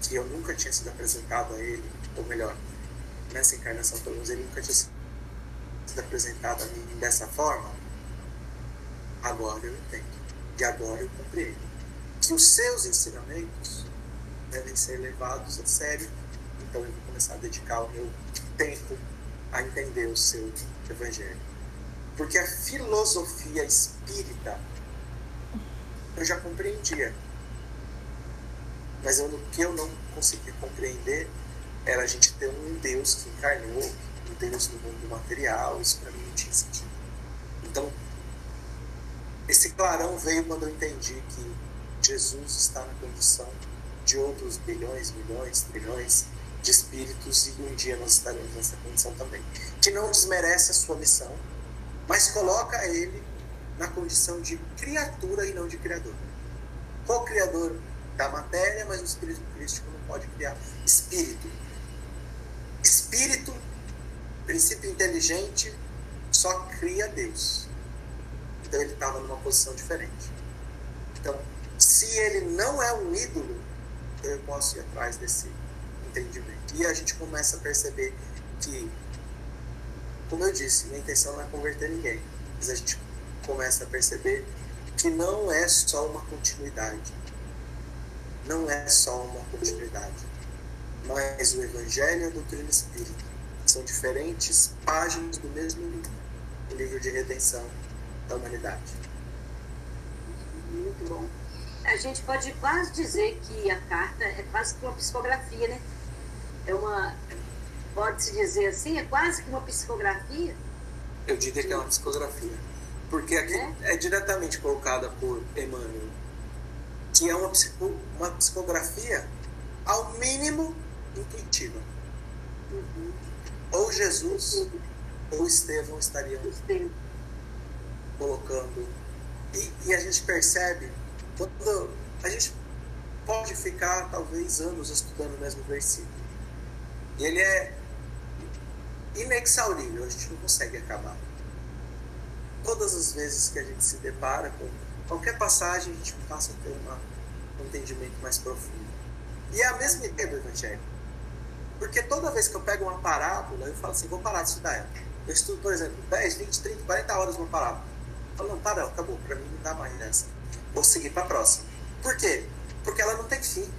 que eu nunca tinha sido apresentado a ele, ou melhor, nessa encarnação, pelo menos ele nunca tinha sido apresentado a mim dessa forma, agora eu entendo. E agora eu compreendo que os seus ensinamentos devem ser levados a sério. Então eu vou começar a dedicar o meu tempo a entender o seu evangelho. Porque a filosofia espírita eu já compreendia. Mas eu, o que eu não consegui compreender era a gente ter um Deus que encarnou, um Deus do mundo material, isso para mim não tinha sentido. Então, esse clarão veio quando eu entendi que Jesus está na condição de outros bilhões, milhões, trilhões de espíritos e um dia nós estaremos nessa condição também. Que não desmerece a sua missão, mas coloca ele na condição de criatura e não de criador. Co-criador da matéria, mas o espírito crístico não pode criar espírito. Espírito, princípio inteligente, só cria Deus. Então ele estava numa posição diferente. Então, se ele não é um ídolo, eu posso ir atrás desse entendimento. E a gente começa a perceber que, como eu disse, minha intenção não é converter ninguém, mas a gente começa a perceber que não é só uma continuidade. Não é só uma continuidade. Mas o Evangelho e a doutrina espírita são diferentes páginas do mesmo livro, o livro de redenção da humanidade. Muito bom. A gente pode quase dizer que a carta é quase que uma psicografia, né? É uma. Pode-se dizer assim, é quase que uma psicografia? Eu diria que é uma psicografia porque aqui é, é diretamente colocada por Emmanuel, que é uma, psico, uma psicografia ao mínimo intuitiva. Uhum. ou Jesus ou Estevão estariam colocando. E, e a gente percebe, quando a gente pode ficar talvez anos estudando o mesmo versículo. E ele é inexaurível, a gente não consegue acabar. Todas as vezes que a gente se depara com qualquer passagem, a gente passa a ter uma, um entendimento mais profundo. E é a mesma ideia do Evangelho. Porque toda vez que eu pego uma parábola, eu falo assim, vou parar de estudar ela. Eu estudo, por exemplo, 10, 20, 30, 40 horas uma parábola. Eu falo, não, para, acabou, para mim não dá mais nessa. Vou seguir para a próxima. Por quê? Porque ela não tem fim.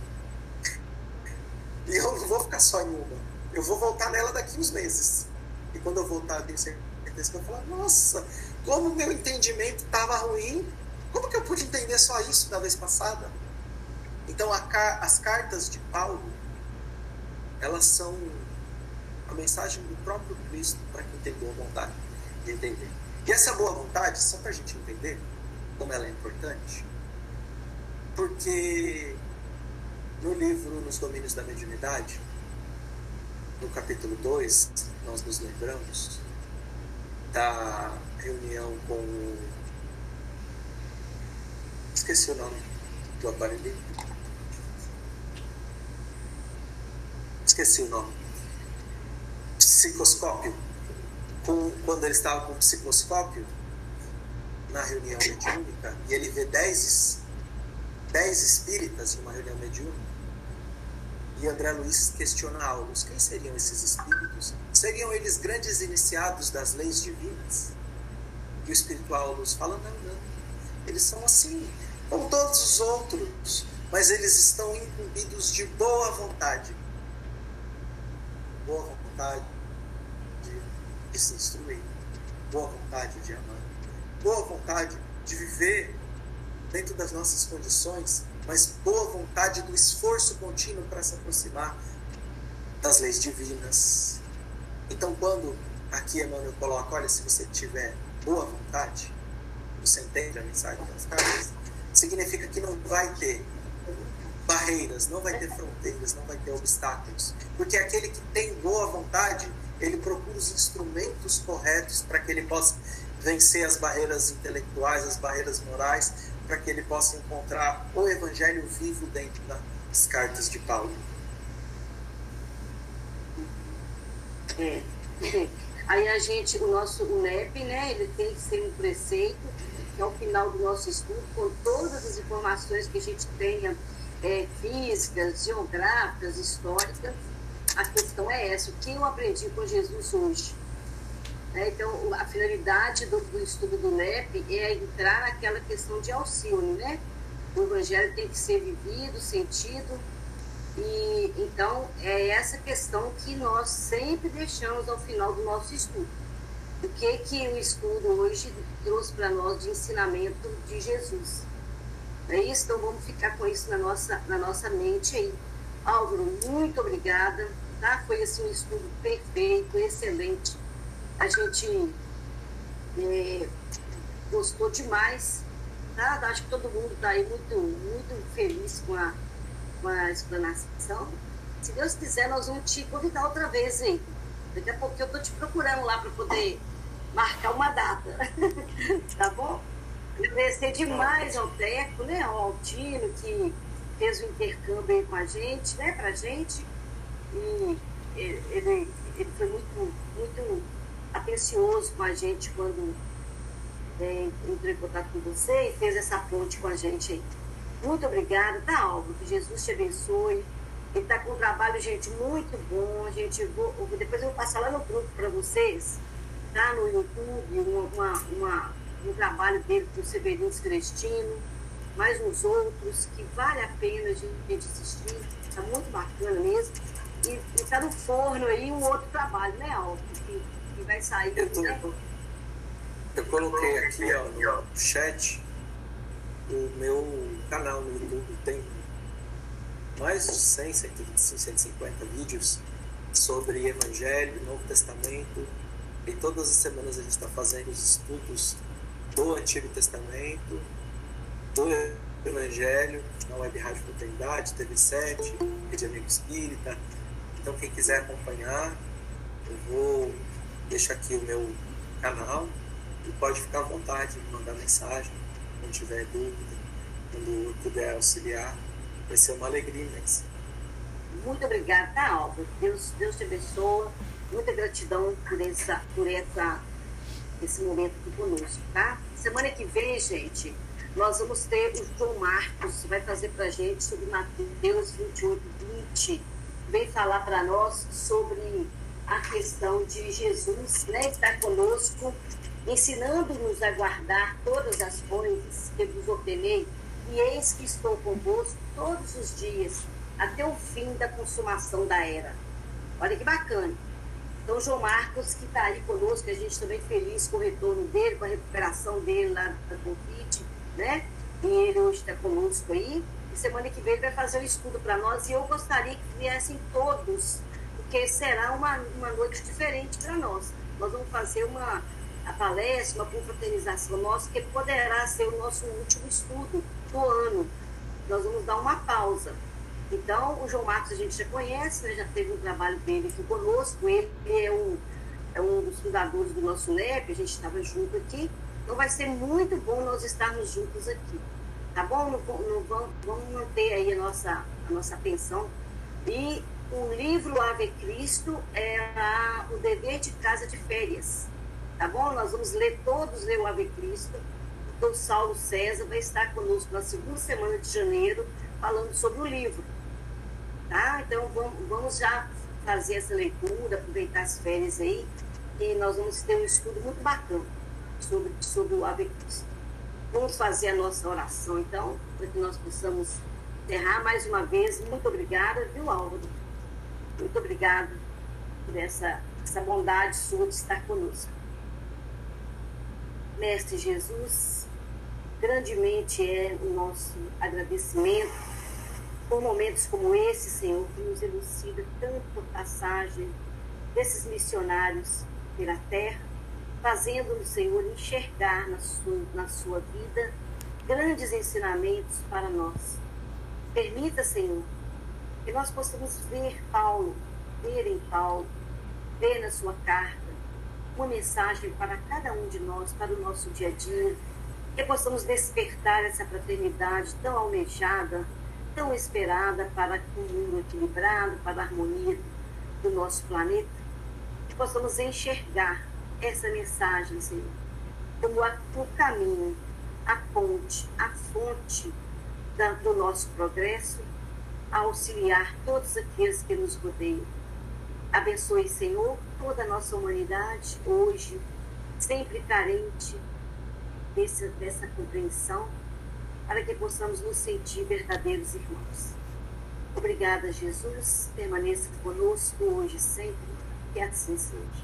E eu não vou ficar só em uma. Eu vou voltar nela daqui uns meses. E quando eu voltar, eu tenho certeza que eu vou falar, nossa, como meu entendimento estava ruim. Como que eu pude entender só isso da vez passada? Então, a, as cartas de Paulo, elas são a mensagem do próprio Cristo para quem tem boa vontade de entender. E essa boa vontade, só para a gente entender como ela é importante, porque no livro Nos Domínios da Mediunidade, no capítulo 2, nós nos lembramos da reunião com o. Esqueci o nome do aparelho. Esqueci o nome. Psicoscópio. Com, quando ele estava com o psicoscópio na reunião mediúnica e ele vê 10 dez espíritas em uma reunião mediúnica. E André Luiz questiona Aulus: quem seriam esses espíritos? Seriam eles grandes iniciados das leis divinas? E o espiritual Aulus fala: não, não. Eles são assim, como todos os outros, mas eles estão incumbidos de boa vontade. Boa vontade de, de se instruir, boa vontade de amar, boa vontade de viver dentro das nossas condições, mas boa vontade do esforço contínuo para se aproximar das leis divinas. Então, quando aqui Emmanuel coloca, olha, se você tiver boa vontade, você entende a mensagem das cartas, significa que não vai ter barreiras, não vai ter fronteiras, não vai ter obstáculos. Porque aquele que tem boa vontade, ele procura os instrumentos corretos para que ele possa vencer as barreiras intelectuais, as barreiras morais, para que ele possa encontrar o Evangelho vivo dentro das cartas de Paulo. É. Aí a gente, o nosso UNEP, né, ele tem que ser um preceito, que ao final do nosso estudo, com todas as informações que a gente tenha, é, físicas, geográficas, históricas, a questão é essa, o que eu aprendi com Jesus hoje? Né? Então, a finalidade do, do, estudo do NEP é entrar naquela questão de auxílio, né? O evangelho tem que ser vivido, sentido, e então é essa questão que nós sempre deixamos ao final do nosso estudo. O que que o estudo hoje trouxe para nós de ensinamento de Jesus? É isso, então vamos ficar com isso na nossa, na nossa mente aí. Álvaro, muito obrigada, tá? Foi assim um estudo perfeito, excelente a gente é, gostou demais. Tá? Acho que todo mundo está aí muito, muito feliz com a, com a explanação. Se Deus quiser, nós vamos te convidar outra vez, hein? Daqui a pouco eu estou te procurando lá para poder marcar uma data. tá bom? Agradecer demais ao Teco, né? Ao Altino, que fez o intercâmbio aí com a gente, né? Pra gente. E ele, ele foi muito, muito atencioso com a gente quando é, entrou em contato com você e fez essa ponte com a gente. Muito obrigada, tá, Álvaro? Que Jesus te abençoe. Ele está com um trabalho, gente, muito bom. A gente vou, depois eu vou passar lá no grupo para vocês, tá? No YouTube, uma, uma, um trabalho dele com o Severino Celestino, mais uns outros que vale a pena a gente assistir. Está muito bacana mesmo. E está no forno aí um outro trabalho, né, Álvaro? Vai sair. Eu, tô, né? eu coloquei aqui ó, no chat o meu canal no YouTube tem mais de 100, 125, 150 vídeos sobre Evangelho, Novo Testamento. E todas as semanas a gente está fazendo os estudos do Antigo Testamento, do Evangelho, na Web Rádio Fraternidade, TV7, Rede Amigo Espírita. Então, quem quiser acompanhar, Eu vou deixar aqui o meu canal e pode ficar à vontade de mandar mensagem quando tiver dúvida, quando puder auxiliar. Vai ser uma alegria imensa. Muito obrigada, tá, Álvaro? Deus, Deus te abençoe. Muita gratidão por, essa, por essa, esse momento aqui conosco, tá? Semana que vem, gente, nós vamos ter o João Marcos, vai fazer para gente sobre Mateus 28, 20. Vem falar para nós sobre a questão de Jesus, né? Está conosco, ensinando-nos a guardar todas as coisas que vos ordenei. E eis que estou convosco todos os dias, até o fim da consumação da era. Olha que bacana. Então, João Marcos, que está aí conosco, a gente também feliz com o retorno dele, com a recuperação dele lá da Covid né? E ele hoje está conosco aí. E semana que vem ele vai fazer um estudo para nós. E eu gostaria que viessem todos, porque será uma, uma noite diferente para nós. Nós vamos fazer uma a palestra, uma confraternização nossa, que poderá ser o nosso último estudo do ano. Nós vamos dar uma pausa. Então, o João Marcos a gente já conhece, né? já teve um trabalho dele aqui conosco. Ele é um, é um dos fundadores do nosso NEP, a gente estava junto aqui. Então vai ser muito bom nós estarmos juntos aqui. Tá bom? Vamos, vamos manter aí a nossa, a nossa atenção. E o livro Ave Cristo é a, o dever de casa de férias. Tá bom? Nós vamos ler todos ler o Ave Cristo. Então, o Saulo César vai estar conosco na segunda semana de janeiro, falando sobre o livro. Tá? Então, vamos, vamos já fazer essa leitura, aproveitar as férias aí, e nós vamos ter um estudo muito bacana sobre, sobre o Ave Cristo. Vamos fazer a nossa oração, então, para que nós possamos encerrar mais uma vez. Muito obrigada, viu, Álvaro? Muito obrigada por essa, essa bondade sua de estar conosco. Mestre Jesus, grandemente é o nosso agradecimento por momentos como esse, Senhor, que nos elucida tanto passagem desses missionários pela terra fazendo-nos, Senhor, enxergar na sua, na sua vida grandes ensinamentos para nós. Permita, Senhor, que nós possamos ver Paulo, ver em Paulo, ver na sua carta uma mensagem para cada um de nós, para o nosso dia a dia, que possamos despertar essa fraternidade tão almejada, tão esperada para um mundo equilibrado, para a harmonia do nosso planeta, que possamos enxergar essa mensagem, Senhor, como a, o caminho, a ponte, a fonte da, do nosso progresso, a auxiliar todos aqueles que nos rodeiam. Abençoe, Senhor, toda a nossa humanidade, hoje, sempre carente desse, dessa compreensão, para que possamos nos sentir verdadeiros irmãos. Obrigada, Jesus. Permaneça conosco hoje sempre. Que assim seja.